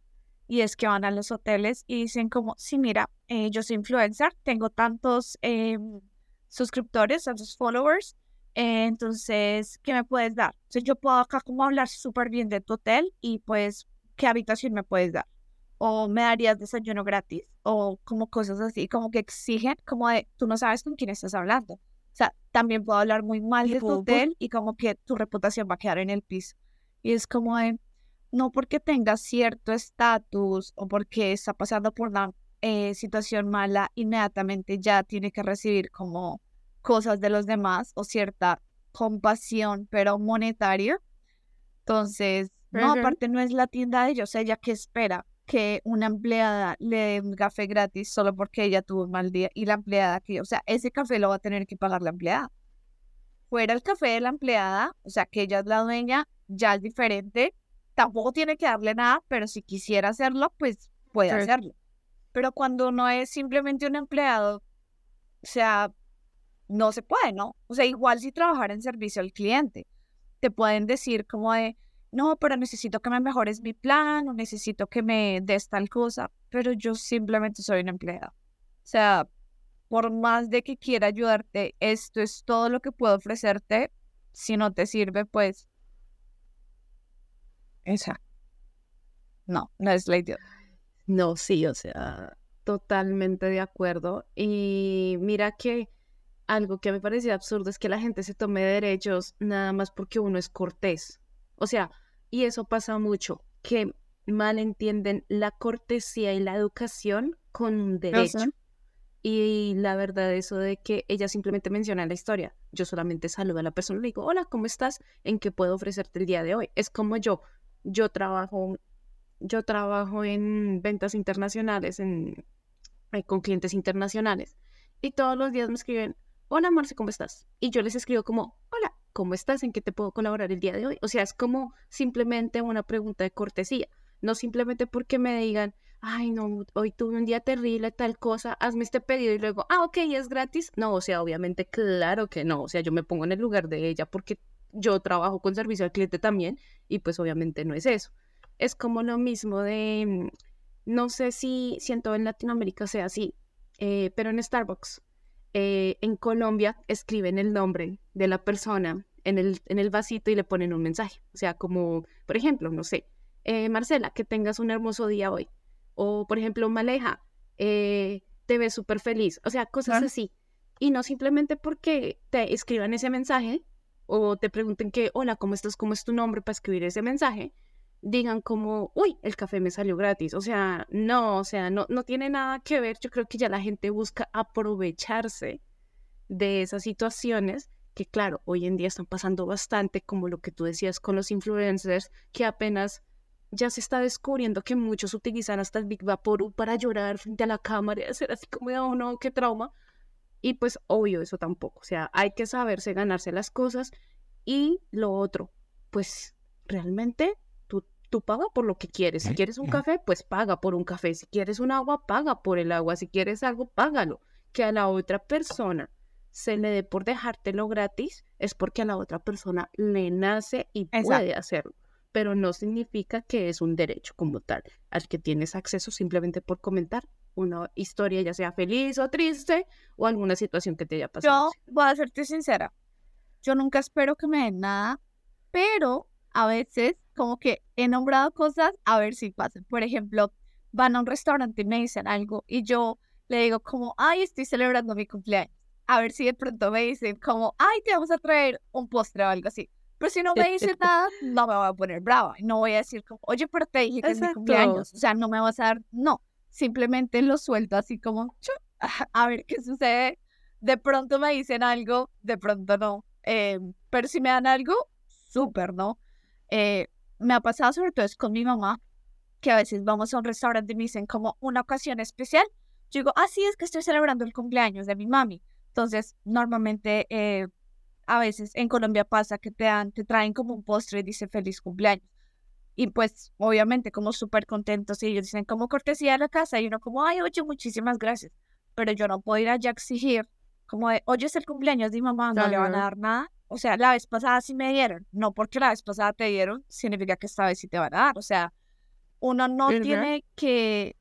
y es que van a los hoteles y dicen como, sí, mira, eh, yo soy influencer, tengo tantos em, suscriptores, tantos followers, eh, entonces, ¿qué me puedes dar? Entonces yo puedo acá como hablar súper bien de tu hotel y pues, ¿qué habitación me puedes dar? O me darías desayuno gratis o como cosas así, como que exigen, como de, tú no sabes con quién estás hablando. O sea, también puedo hablar muy mal de tu hotel y como que tu reputación va a quedar en el piso. Y es como de, no porque tenga cierto estatus o porque está pasando por una eh, situación mala, inmediatamente ya tiene que recibir como cosas de los demás o cierta compasión, pero monetaria. Entonces, no, aparte no es la tienda de ellos, ella que espera que una empleada le dé un café gratis solo porque ella tuvo un mal día y la empleada que, o sea, ese café lo va a tener que pagar la empleada. Fuera el café de la empleada, o sea, que ella es la dueña, ya es diferente. Tampoco tiene que darle nada, pero si quisiera hacerlo, pues puede hacerlo. Pero cuando no es simplemente un empleado, o sea, no se puede, ¿no? O sea, igual si trabajar en servicio al cliente, te pueden decir como de, no, pero necesito que me mejores mi plan o necesito que me des tal cosa, pero yo simplemente soy un empleado. O sea, por más de que quiera ayudarte, esto es todo lo que puedo ofrecerte. Si no te sirve, pues... Esa. No, no es la idea. No, sí, o sea, totalmente de acuerdo. Y mira que algo que me parecía absurdo es que la gente se tome derechos nada más porque uno es cortés. O sea, y eso pasa mucho, que malentienden la cortesía y la educación con un derecho. Y la verdad, eso de que ella simplemente menciona la historia. Yo solamente saludo a la persona y le digo, hola, ¿cómo estás? ¿En qué puedo ofrecerte el día de hoy? Es como yo. Yo trabajo, yo trabajo en ventas internacionales, en, eh, con clientes internacionales. Y todos los días me escriben, hola, Marce, ¿cómo estás? Y yo les escribo como, hola, ¿cómo estás? ¿En qué te puedo colaborar el día de hoy? O sea, es como simplemente una pregunta de cortesía. No simplemente porque me digan, ay, no, hoy tuve un día terrible, tal cosa, hazme este pedido y luego, ah, ok, es gratis. No, o sea, obviamente, claro que no. O sea, yo me pongo en el lugar de ella porque yo trabajo con servicio al cliente también y pues obviamente no es eso. Es como lo mismo de, mm, no sé si, si en todo en Latinoamérica sea así, eh, pero en Starbucks, eh, en Colombia, escriben el nombre de la persona en el, en el vasito y le ponen un mensaje. O sea, como, por ejemplo, no sé, eh, Marcela, que tengas un hermoso día hoy. O, por ejemplo, Maleja, eh, te ves súper feliz. O sea, cosas así. Y no simplemente porque te escriban ese mensaje o te pregunten que, hola, ¿cómo estás? ¿Cómo es tu nombre para escribir ese mensaje? Digan como, uy, el café me salió gratis. O sea, no, o sea, no, no tiene nada que ver. Yo creo que ya la gente busca aprovecharse de esas situaciones que, claro, hoy en día están pasando bastante, como lo que tú decías con los influencers, que apenas ya se está descubriendo que muchos utilizan hasta el Big Vaporú para llorar frente a la cámara y hacer así como, oh no, qué trauma. Y pues obvio eso tampoco, o sea, hay que saberse ganarse las cosas y lo otro, pues realmente tú, paga por lo que quieres. Si quieres un café, pues paga por un café. Si quieres un agua, paga por el agua. Si quieres algo, págalo. Que a la otra persona se le dé por dejártelo gratis es porque a la otra persona le nace y Exacto. puede hacerlo. Pero no significa que es un derecho como tal al que tienes acceso simplemente por comentar una historia, ya sea feliz o triste, o alguna situación que te haya pasado. Yo voy a serte sincera. Yo nunca espero que me den nada, pero a veces como que he nombrado cosas a ver si pasan. Por ejemplo, van a un restaurante y me dicen algo y yo le digo como, ay, estoy celebrando mi cumpleaños. A ver si de pronto me dicen como, ay, te vamos a traer un postre o algo así. Pero si no me dicen nada, no me voy a poner brava. No voy a decir como, oye, pero te dije que es mi cumpleaños. O sea, no me vas a dar, no. Simplemente lo suelto así como, chu, a ver qué sucede. De pronto me dicen algo, de pronto no. Eh, pero si me dan algo, súper, ¿no? Eh, me ha pasado sobre todo es con mi mamá. que a veces vamos a un restaurante y me dicen como una ocasión especial. Yo digo, ah, sí, es que estoy celebrando el cumpleaños de mi mami. Entonces, normalmente, eh, a veces en Colombia pasa que te, dan, te traen como un postre y dice feliz cumpleaños. Y pues, obviamente, como súper contentos y ellos dicen como cortesía a la casa y uno como, ay, oye, muchísimas gracias. Pero yo no puedo ir allá a exigir como de, oye, es el cumpleaños de mi mamá, no le van a dar nada. O sea, la vez pasada sí me dieron. No porque la vez pasada te dieron, significa que esta vez sí te van a dar. O sea, uno no tiene que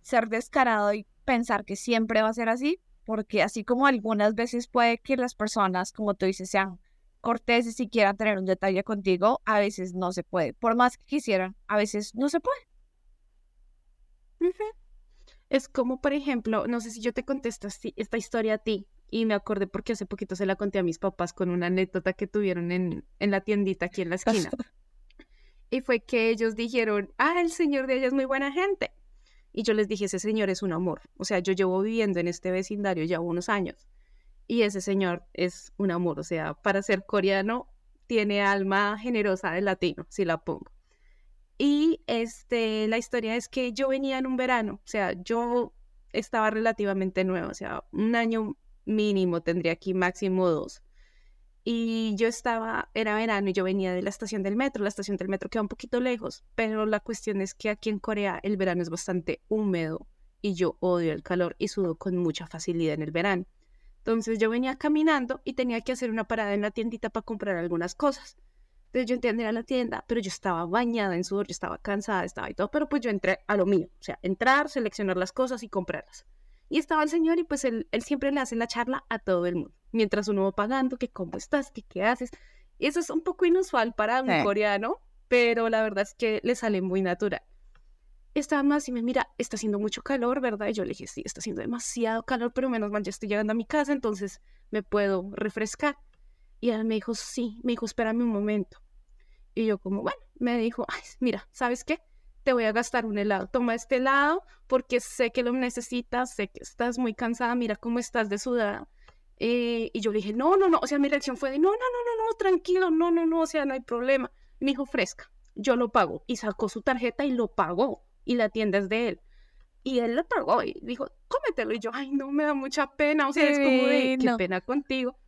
ser descarado y pensar que siempre va a ser así, porque así como algunas veces puede que las personas, como tú dices, sean corteses y quieran tener un detalle contigo, a veces no se puede. Por más que quisieran, a veces no se puede. Es como, por ejemplo, no sé si yo te contesto esta historia a ti y me acordé porque hace poquito se la conté a mis papás con una anécdota que tuvieron en, en la tiendita aquí en la esquina. y fue que ellos dijeron, ah, el señor de ella es muy buena gente. Y yo les dije, ese señor es un amor. O sea, yo llevo viviendo en este vecindario ya unos años. Y ese señor es un amor. O sea, para ser coreano, tiene alma generosa de latino, si la pongo. Y este, la historia es que yo venía en un verano. O sea, yo estaba relativamente nueva. O sea, un año mínimo tendría aquí máximo dos. Y yo estaba, era verano y yo venía de la estación del metro. La estación del metro queda un poquito lejos, pero la cuestión es que aquí en Corea el verano es bastante húmedo y yo odio el calor y sudo con mucha facilidad en el verano. Entonces yo venía caminando y tenía que hacer una parada en la tiendita para comprar algunas cosas. Entonces yo entré a la tienda, pero yo estaba bañada en sudor, yo estaba cansada, estaba y todo, pero pues yo entré a lo mío, o sea, entrar, seleccionar las cosas y comprarlas. Y estaba el señor y pues él, él siempre le hace la charla a todo el mundo mientras uno va pagando, que cómo estás, que qué haces. Y eso es un poco inusual para un coreano, pero la verdad es que le sale muy natural. Estaba más y me mira, está haciendo mucho calor, ¿verdad? Y yo le dije, sí, está haciendo demasiado calor, pero menos mal ya estoy llegando a mi casa, entonces me puedo refrescar. Y él me dijo, sí, me dijo, espérame un momento. Y yo como, bueno, me dijo, ay, mira, ¿sabes qué? Te voy a gastar un helado. Toma este helado porque sé que lo necesitas, sé que estás muy cansada, mira cómo estás de sudada. Eh, y yo le dije, no, no, no, o sea, mi reacción fue de, no, no, no, no, no, tranquilo, no, no, no, o sea, no hay problema. Me dijo, fresca, yo lo pago. Y sacó su tarjeta y lo pagó. Y la tienda es de él. Y él lo pagó y dijo, cómetelo. Y yo, ay, no, me da mucha pena, o sea, es como de, qué pena contigo.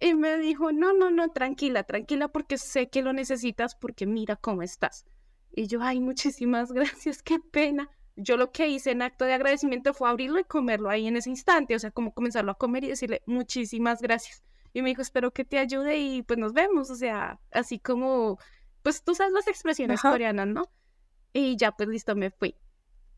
Y me dijo, no, no, no, tranquila, tranquila, porque sé que lo necesitas, porque mira cómo estás. Y yo, ay, muchísimas gracias, qué pena yo lo que hice en acto de agradecimiento fue abrirlo y comerlo ahí en ese instante, o sea, como comenzarlo a comer y decirle muchísimas gracias. Y me dijo, espero que te ayude y pues nos vemos, o sea, así como, pues tú sabes las expresiones coreanas, ¿no? Y ya pues listo, me fui.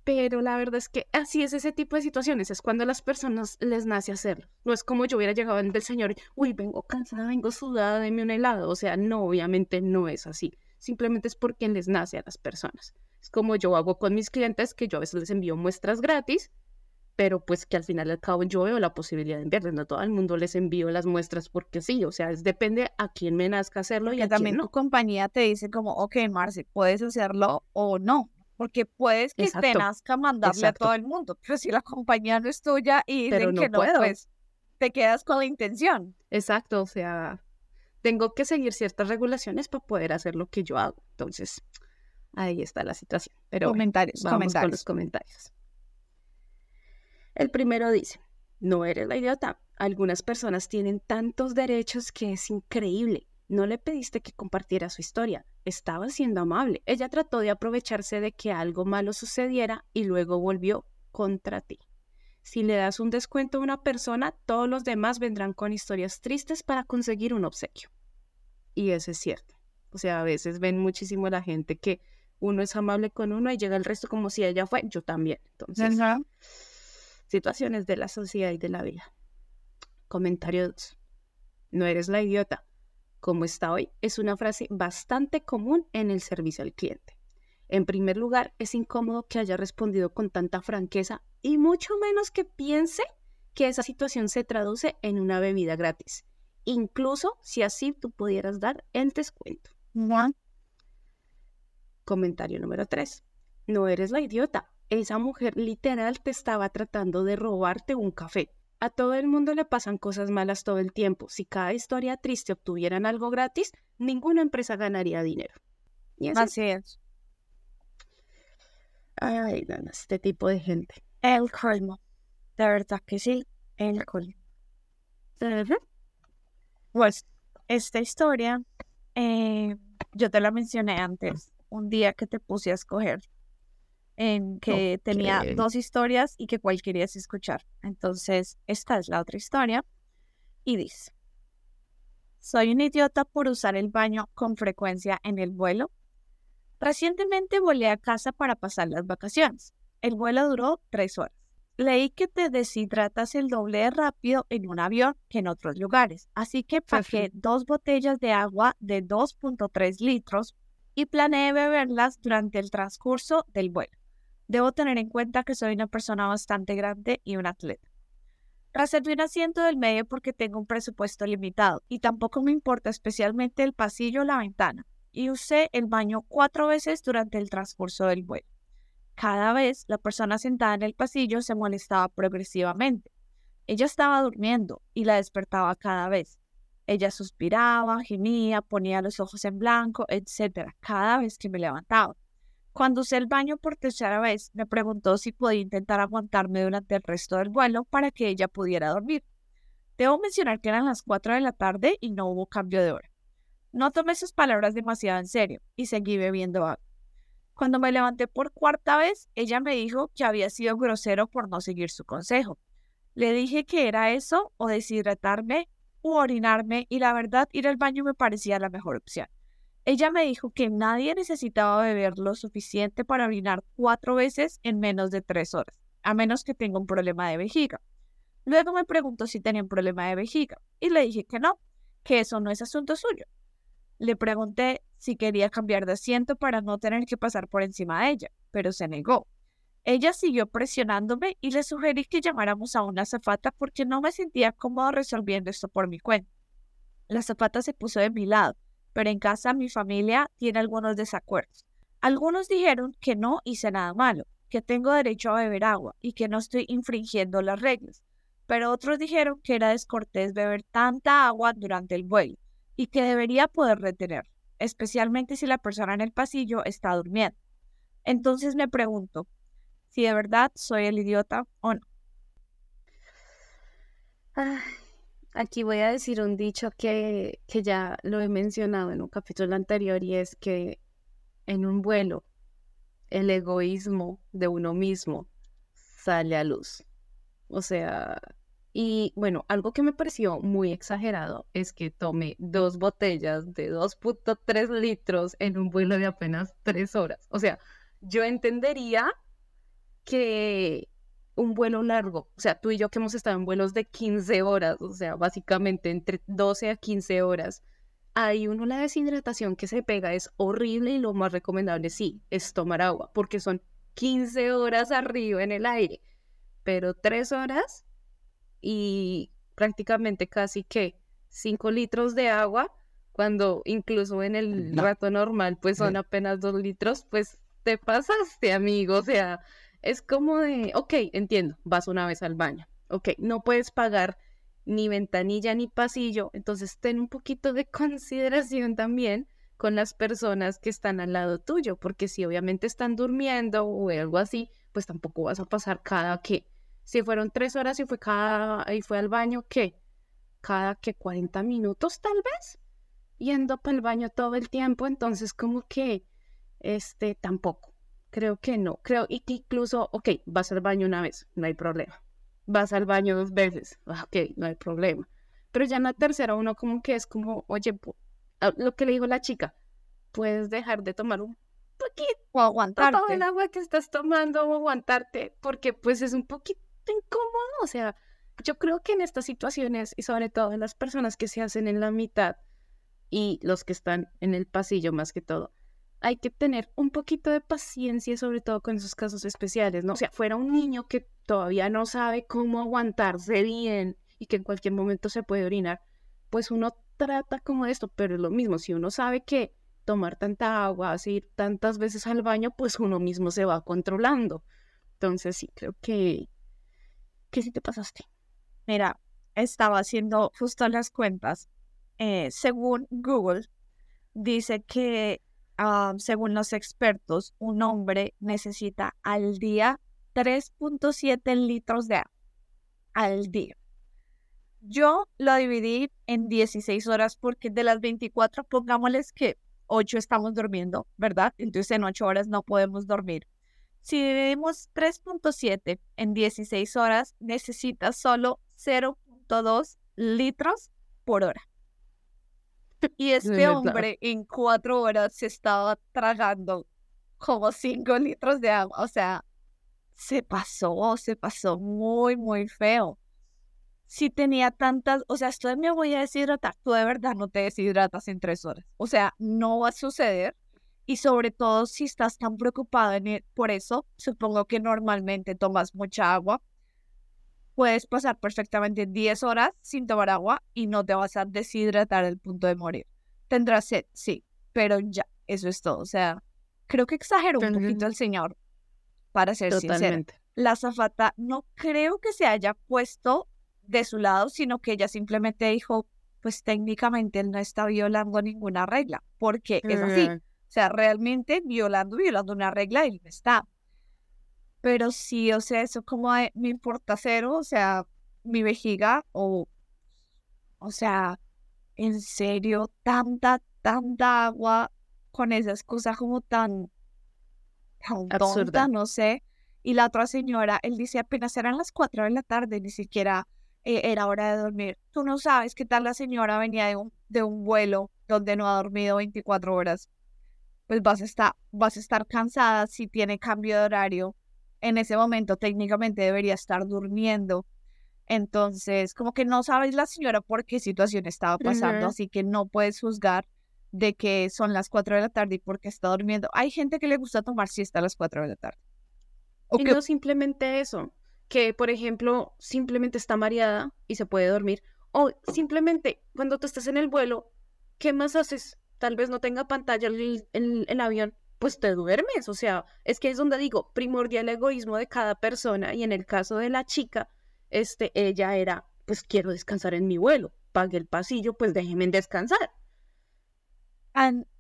Pero la verdad es que así es ese tipo de situaciones, es cuando a las personas les nace hacerlo. No es como yo hubiera llegado del señor, uy, vengo cansada, vengo sudada, deme un helado. O sea, no, obviamente no es así. Simplemente es porque les nace a las personas. Es como yo hago con mis clientes, que yo a veces les envío muestras gratis, pero pues que al final al cabo yo veo la posibilidad de enviarles. No a todo el mundo les envío las muestras porque sí, o sea, es, depende a quién me nazca hacerlo y a también quién tu compañía te dice como, ok, Marce, puedes hacerlo o no. Porque puedes que te nazca mandarle a todo el mundo, pero si la compañía no es tuya y dicen que no, pues te quedas con la intención. Exacto, o sea, tengo que seguir ciertas regulaciones para poder hacer lo que yo hago. Entonces, Ahí está la situación. Pero comentarios, vamos con los comentarios. El primero dice, no eres la idiota. Algunas personas tienen tantos derechos que es increíble. No le pediste que compartiera su historia. Estaba siendo amable. Ella trató de aprovecharse de que algo malo sucediera y luego volvió contra ti. Si le das un descuento a una persona, todos los demás vendrán con historias tristes para conseguir un obsequio. Y eso es cierto. O sea, a veces ven muchísimo a la gente que uno es amable con uno y llega el resto como si ella fue, yo también. Entonces, situaciones de la sociedad y de la vida. Comentario 2. No eres la idiota. Como está hoy, es una frase bastante común en el servicio al cliente. En primer lugar, es incómodo que haya respondido con tanta franqueza y mucho menos que piense que esa situación se traduce en una bebida gratis, incluso si así tú pudieras dar el descuento. Comentario número 3. No eres la idiota. Esa mujer literal te estaba tratando de robarte un café. A todo el mundo le pasan cosas malas todo el tiempo. Si cada historia triste obtuvieran algo gratis, ninguna empresa ganaría dinero. Y así, es. Ay, no, no, este tipo de gente. El colmo. De verdad que sí, el colmo. Pues, esta historia, eh, yo te la mencioné antes, un día que te puse a escoger, en que tenía dos historias y que cuál querías escuchar. Entonces, esta es la otra historia y dice, soy un idiota por usar el baño con frecuencia en el vuelo. Recientemente volé a casa para pasar las vacaciones. El vuelo duró tres horas. Leí que te deshidratas el doble de rápido en un avión que en otros lugares, así que pagué dos botellas de agua de 2.3 litros y planeé beberlas durante el transcurso del vuelo. Debo tener en cuenta que soy una persona bastante grande y un atleta. Reservé un asiento del medio porque tengo un presupuesto limitado y tampoco me importa especialmente el pasillo o la ventana, y usé el baño cuatro veces durante el transcurso del vuelo. Cada vez la persona sentada en el pasillo se molestaba progresivamente. Ella estaba durmiendo y la despertaba cada vez. Ella suspiraba, gemía, ponía los ojos en blanco, etc., cada vez que me levantaba. Cuando usé el baño por tercera vez, me preguntó si podía intentar aguantarme durante el resto del vuelo para que ella pudiera dormir. Debo mencionar que eran las 4 de la tarde y no hubo cambio de hora. No tomé sus palabras demasiado en serio y seguí bebiendo agua. Cuando me levanté por cuarta vez, ella me dijo que había sido grosero por no seguir su consejo. Le dije que era eso o deshidratarme u orinarme y la verdad ir al baño me parecía la mejor opción. Ella me dijo que nadie necesitaba beber lo suficiente para orinar cuatro veces en menos de tres horas, a menos que tenga un problema de vejiga. Luego me preguntó si tenía un problema de vejiga y le dije que no, que eso no es asunto suyo. Le pregunté si quería cambiar de asiento para no tener que pasar por encima de ella, pero se negó. Ella siguió presionándome y le sugerí que llamáramos a una azafata porque no me sentía cómodo resolviendo esto por mi cuenta. La azafata se puso de mi lado, pero en casa mi familia tiene algunos desacuerdos. Algunos dijeron que no hice nada malo, que tengo derecho a beber agua y que no estoy infringiendo las reglas, pero otros dijeron que era descortés beber tanta agua durante el vuelo y que debería poder retener, especialmente si la persona en el pasillo está durmiendo. Entonces me pregunto si de verdad soy el idiota o no. Aquí voy a decir un dicho que, que ya lo he mencionado en un capítulo anterior y es que en un vuelo el egoísmo de uno mismo sale a luz. O sea, y bueno, algo que me pareció muy exagerado es que tomé dos botellas de 2.3 litros en un vuelo de apenas tres horas. O sea, yo entendería que un vuelo largo, o sea, tú y yo que hemos estado en vuelos de 15 horas, o sea, básicamente entre 12 a 15 horas, ahí uno la deshidratación que se pega es horrible y lo más recomendable sí es tomar agua, porque son 15 horas arriba en el aire, pero 3 horas y prácticamente casi que 5 litros de agua, cuando incluso en el No. rato normal pues son apenas 2 litros, pues te pasaste, amigo, o sea, es como de, ok, entiendo, vas una vez al baño, ok, no puedes pagar ni ventanilla ni pasillo, entonces ten un poquito de consideración también con las personas que están al lado tuyo, porque si obviamente están durmiendo o algo así, pues tampoco vas a pasar cada que, si fueron tres horas y fue cada, y fue al baño, ¿qué? Cada que 40 minutos tal vez, yendo para el baño todo el tiempo, entonces como que, este, tampoco, creo que no, creo, y que incluso, ok, vas al baño una vez, no hay problema, vas al baño dos veces, ah, ok, no hay problema, pero ya en la tercera uno como que es como, oye, pu- a- lo que le dijo la chica, puedes dejar de tomar un poquito O todo aguantarte. el agua que estás tomando o aguantarte, porque pues es un poquito incómodo, o sea, yo creo que en estas situaciones y sobre todo en las personas que se hacen en la mitad y los que están en el pasillo más que todo, hay que tener un poquito de paciencia, sobre todo con esos casos especiales, ¿no? O sea, fuera un niño que todavía no sabe cómo aguantarse bien y que en cualquier momento se puede orinar, pues uno trata como esto, pero es lo mismo, si uno sabe que tomar tanta agua, ir tantas veces al baño, pues uno mismo se va controlando. Entonces sí, creo que, que sí te pasaste. Mira, estaba haciendo justo las cuentas. Eh, según Google, dice que ah, según los expertos, un hombre necesita al día 3.7 litros de agua. Al día. Yo lo dividí en 16 horas porque de las 24, pongámosles que 8 estamos durmiendo, ¿verdad? Entonces en 8 horas no podemos dormir. Si dividimos 3.7 en 16 horas, necesitas solo 0.2 litros por hora. Y este hombre en 4 horas se estaba tragando como 5 litros de agua. O sea, se pasó, se pasó muy, muy feo si tenía tantas, o sea, esto me voy a deshidratar, tú de verdad no te deshidratas en tres horas. O sea, no va a suceder. Y sobre todo si estás tan preocupado en e, por eso, supongo que normalmente tomas mucha agua. Puedes pasar perfectamente 10 horas sin tomar agua y no te vas a deshidratar al punto de morir. Tendrás sed, sí, pero ya, eso es todo. O sea, creo que exageró un poquito el señor, para ser Totalmente. sincera. La zafata no creo que se haya puesto de su lado, sino que ella simplemente dijo, pues técnicamente él no está violando ninguna regla, porque es así. O sea, realmente violando, violando una regla, él no está. Pero sí, o sea, eso como me importa cero, o sea, mi vejiga, o, o sea, en serio, tanta, tanta agua con esa excusa como tan, tan tonta, no sé. Y la otra señora, él dice apenas eran las cuatro de la tarde, ni siquiera eh, era hora de dormir. Tú no sabes qué tal la señora venía de un, de un vuelo donde no ha dormido 24 horas. Pues vas a, estar, vas a estar cansada si tiene cambio de horario. En ese momento técnicamente debería estar durmiendo. Entonces, como que no sabes la señora por qué situación estaba pasando, así que no puedes juzgar de que son las 4 de la tarde y por qué está durmiendo. Hay gente que le gusta tomar siesta a las 4 de la tarde. O y no simplemente eso, que, por ejemplo, simplemente está mareada y se puede dormir. O simplemente cuando tú estás en el vuelo, ¿qué más haces? Tal vez no tenga pantalla el, el, avión, pues te duermes. O sea, es que es donde digo, primordial egoísmo de cada persona. Y en el caso de la chica, este, ella era, pues quiero descansar en mi vuelo. Pague el pasillo, pues déjeme descansar.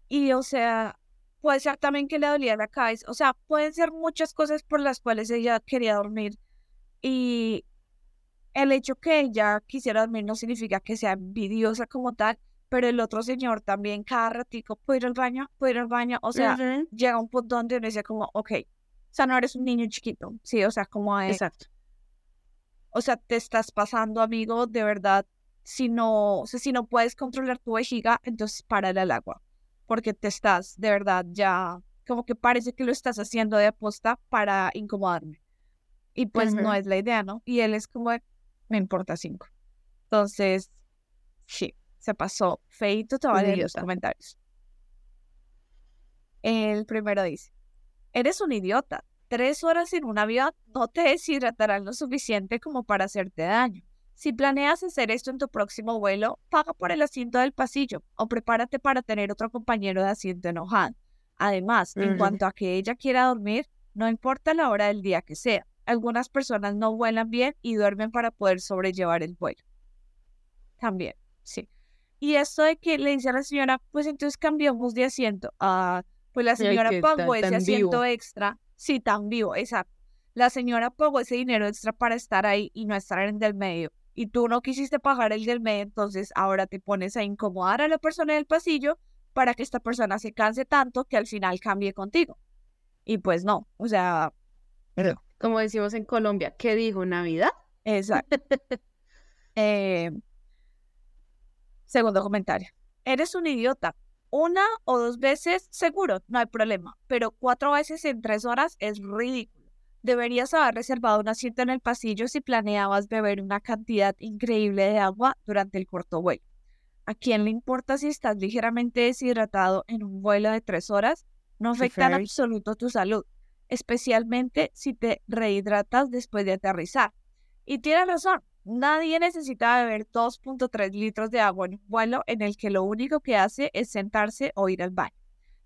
y o sea, puede ser también que le dolía la cabeza. O sea, pueden ser muchas cosas por las cuales ella quería dormir y el hecho que ella quisiera dormir no significa que sea envidiosa como tal, pero el otro señor también cada ratico puede ir al baño, puede ir al baño, o sea, llega un punto donde uno dice como, ok, o sea, no eres un niño chiquito, sí, o sea, como Exacto. O sea, te estás pasando, amigo, de verdad, si no, o sea, si no puedes controlar tu vejiga, entonces párale al agua, porque te estás, de verdad, ya, como que parece que lo estás haciendo de aposta para incomodarme. Y pues no es la idea, ¿no? Y él es como, me importa cinco. Entonces, sí, se pasó. Feito, te va a leer los comentarios. El primero dice, eres un idiota. Tres horas en un avión no te deshidratarán lo suficiente como para hacerte daño. Si planeas hacer esto en tu próximo vuelo, paga por el asiento del pasillo o prepárate para tener otro compañero de asiento enojado. Además, en cuanto a que ella quiera dormir, no importa la hora del día que sea, algunas personas no vuelan bien y duermen para poder sobrellevar el vuelo. También, sí. Y esto de que le dice a la señora, pues entonces cambiamos de asiento. Ah, pues la señora pagó ese asiento extra. Sí, tan vivo, exacto. La señora pagó ese dinero extra para estar ahí y no estar en el del medio. Y tú no quisiste pagar el del medio, entonces ahora te pones a incomodar a la persona del pasillo para que esta persona se canse tanto que al final cambie contigo. Y pues no, o sea, como decimos en Colombia, ¿qué dijo Navidad? Exacto. Eh, segundo comentario. Eres un idiota. Una o dos veces, seguro, no hay problema. Pero cuatro veces en tres horas es ridículo. Deberías haber reservado un asiento en el pasillo si planeabas beber una cantidad increíble de agua durante el corto vuelo. ¿A quién le importa si estás ligeramente deshidratado en un vuelo de tres horas? No afecta en absoluto tu salud especialmente si te rehidratas después de aterrizar. Y tiene razón, nadie necesita beber 2.3 litros de agua en un vuelo en el que lo único que hace es sentarse o ir al baño.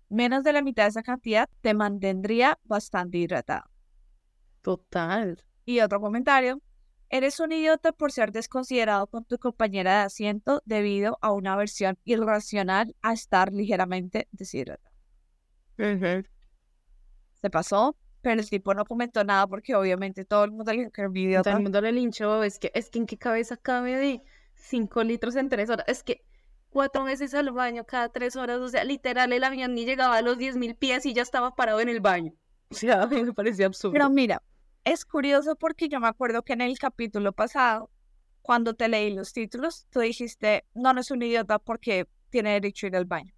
Menos de la mitad de esa cantidad te mantendría bastante hidratado. Total. Y otro comentario. Eres un idiota por ser desconsiderado con tu compañera de asiento debido a una aversión irracional a estar ligeramente deshidratado. Se pasó, pero el tipo no comentó nada porque obviamente todo el mundo le dijo que idiota. Todo el mundo le linchó. Es que, es que en qué cabeza cabe de 5 litros en 3 horas. Es que cuatro veces al baño cada 3 horas. O sea, literal, el avión ni llegaba a los 10.000 pies y ya estaba parado en el baño. O sea, a mí me parecía absurdo. Pero mira, es curioso porque yo me acuerdo que en el capítulo pasado, cuando te leí los títulos, tú dijiste, no, no es un idiota porque tiene derecho a ir al baño.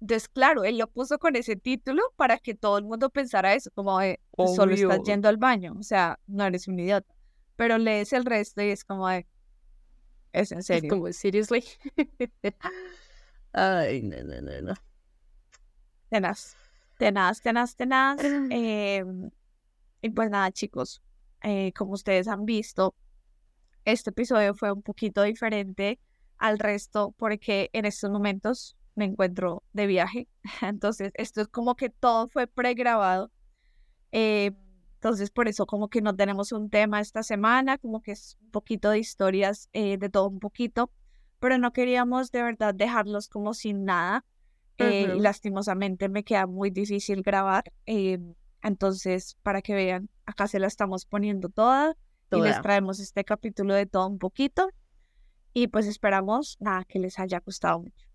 Entonces, claro, él lo puso con ese título para que todo el mundo pensara eso, como de, pues, solo estás yendo al baño, o sea, no eres un idiota. Pero lees el resto y es como de, es en Es serio. como, seriously. Ay, no, no, no, no. Tenaz, tenaz, tenaz, tenaz. Eh, y pues nada, chicos, eh, como ustedes han visto, este episodio fue un poquito diferente al resto porque en estos momentos me encuentro de viaje. Entonces, esto es como que todo fue pregrabado. Eh, entonces, por eso como que no tenemos un tema esta semana, como que es un poquito de historias, eh, de todo un poquito, pero no queríamos de verdad dejarlos como sin nada. eh, lastimosamente me queda muy difícil grabar. eh, entonces, para que vean, acá se la estamos poniendo toda y les Toda. traemos este capítulo de todo un poquito. Y pues esperamos, nada, que les haya gustado mucho.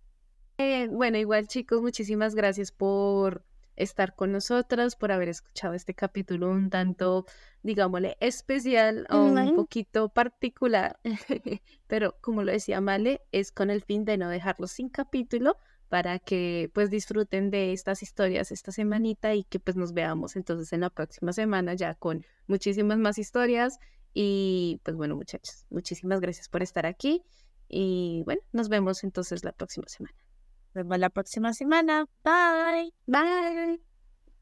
Eh, bueno, igual chicos, muchísimas gracias por estar con nosotras, por haber escuchado este capítulo un tanto, digámosle, especial o un poquito particular. Pero como lo decía Male, es con el fin de no dejarlos sin capítulo para que pues disfruten de estas historias esta semanita y que pues nos veamos entonces en la próxima semana ya con muchísimas más historias. Y pues bueno, muchachos, muchísimas gracias por estar aquí y bueno, nos vemos entonces la próxima semana. Nos vemos la próxima semana. Bye. Bye.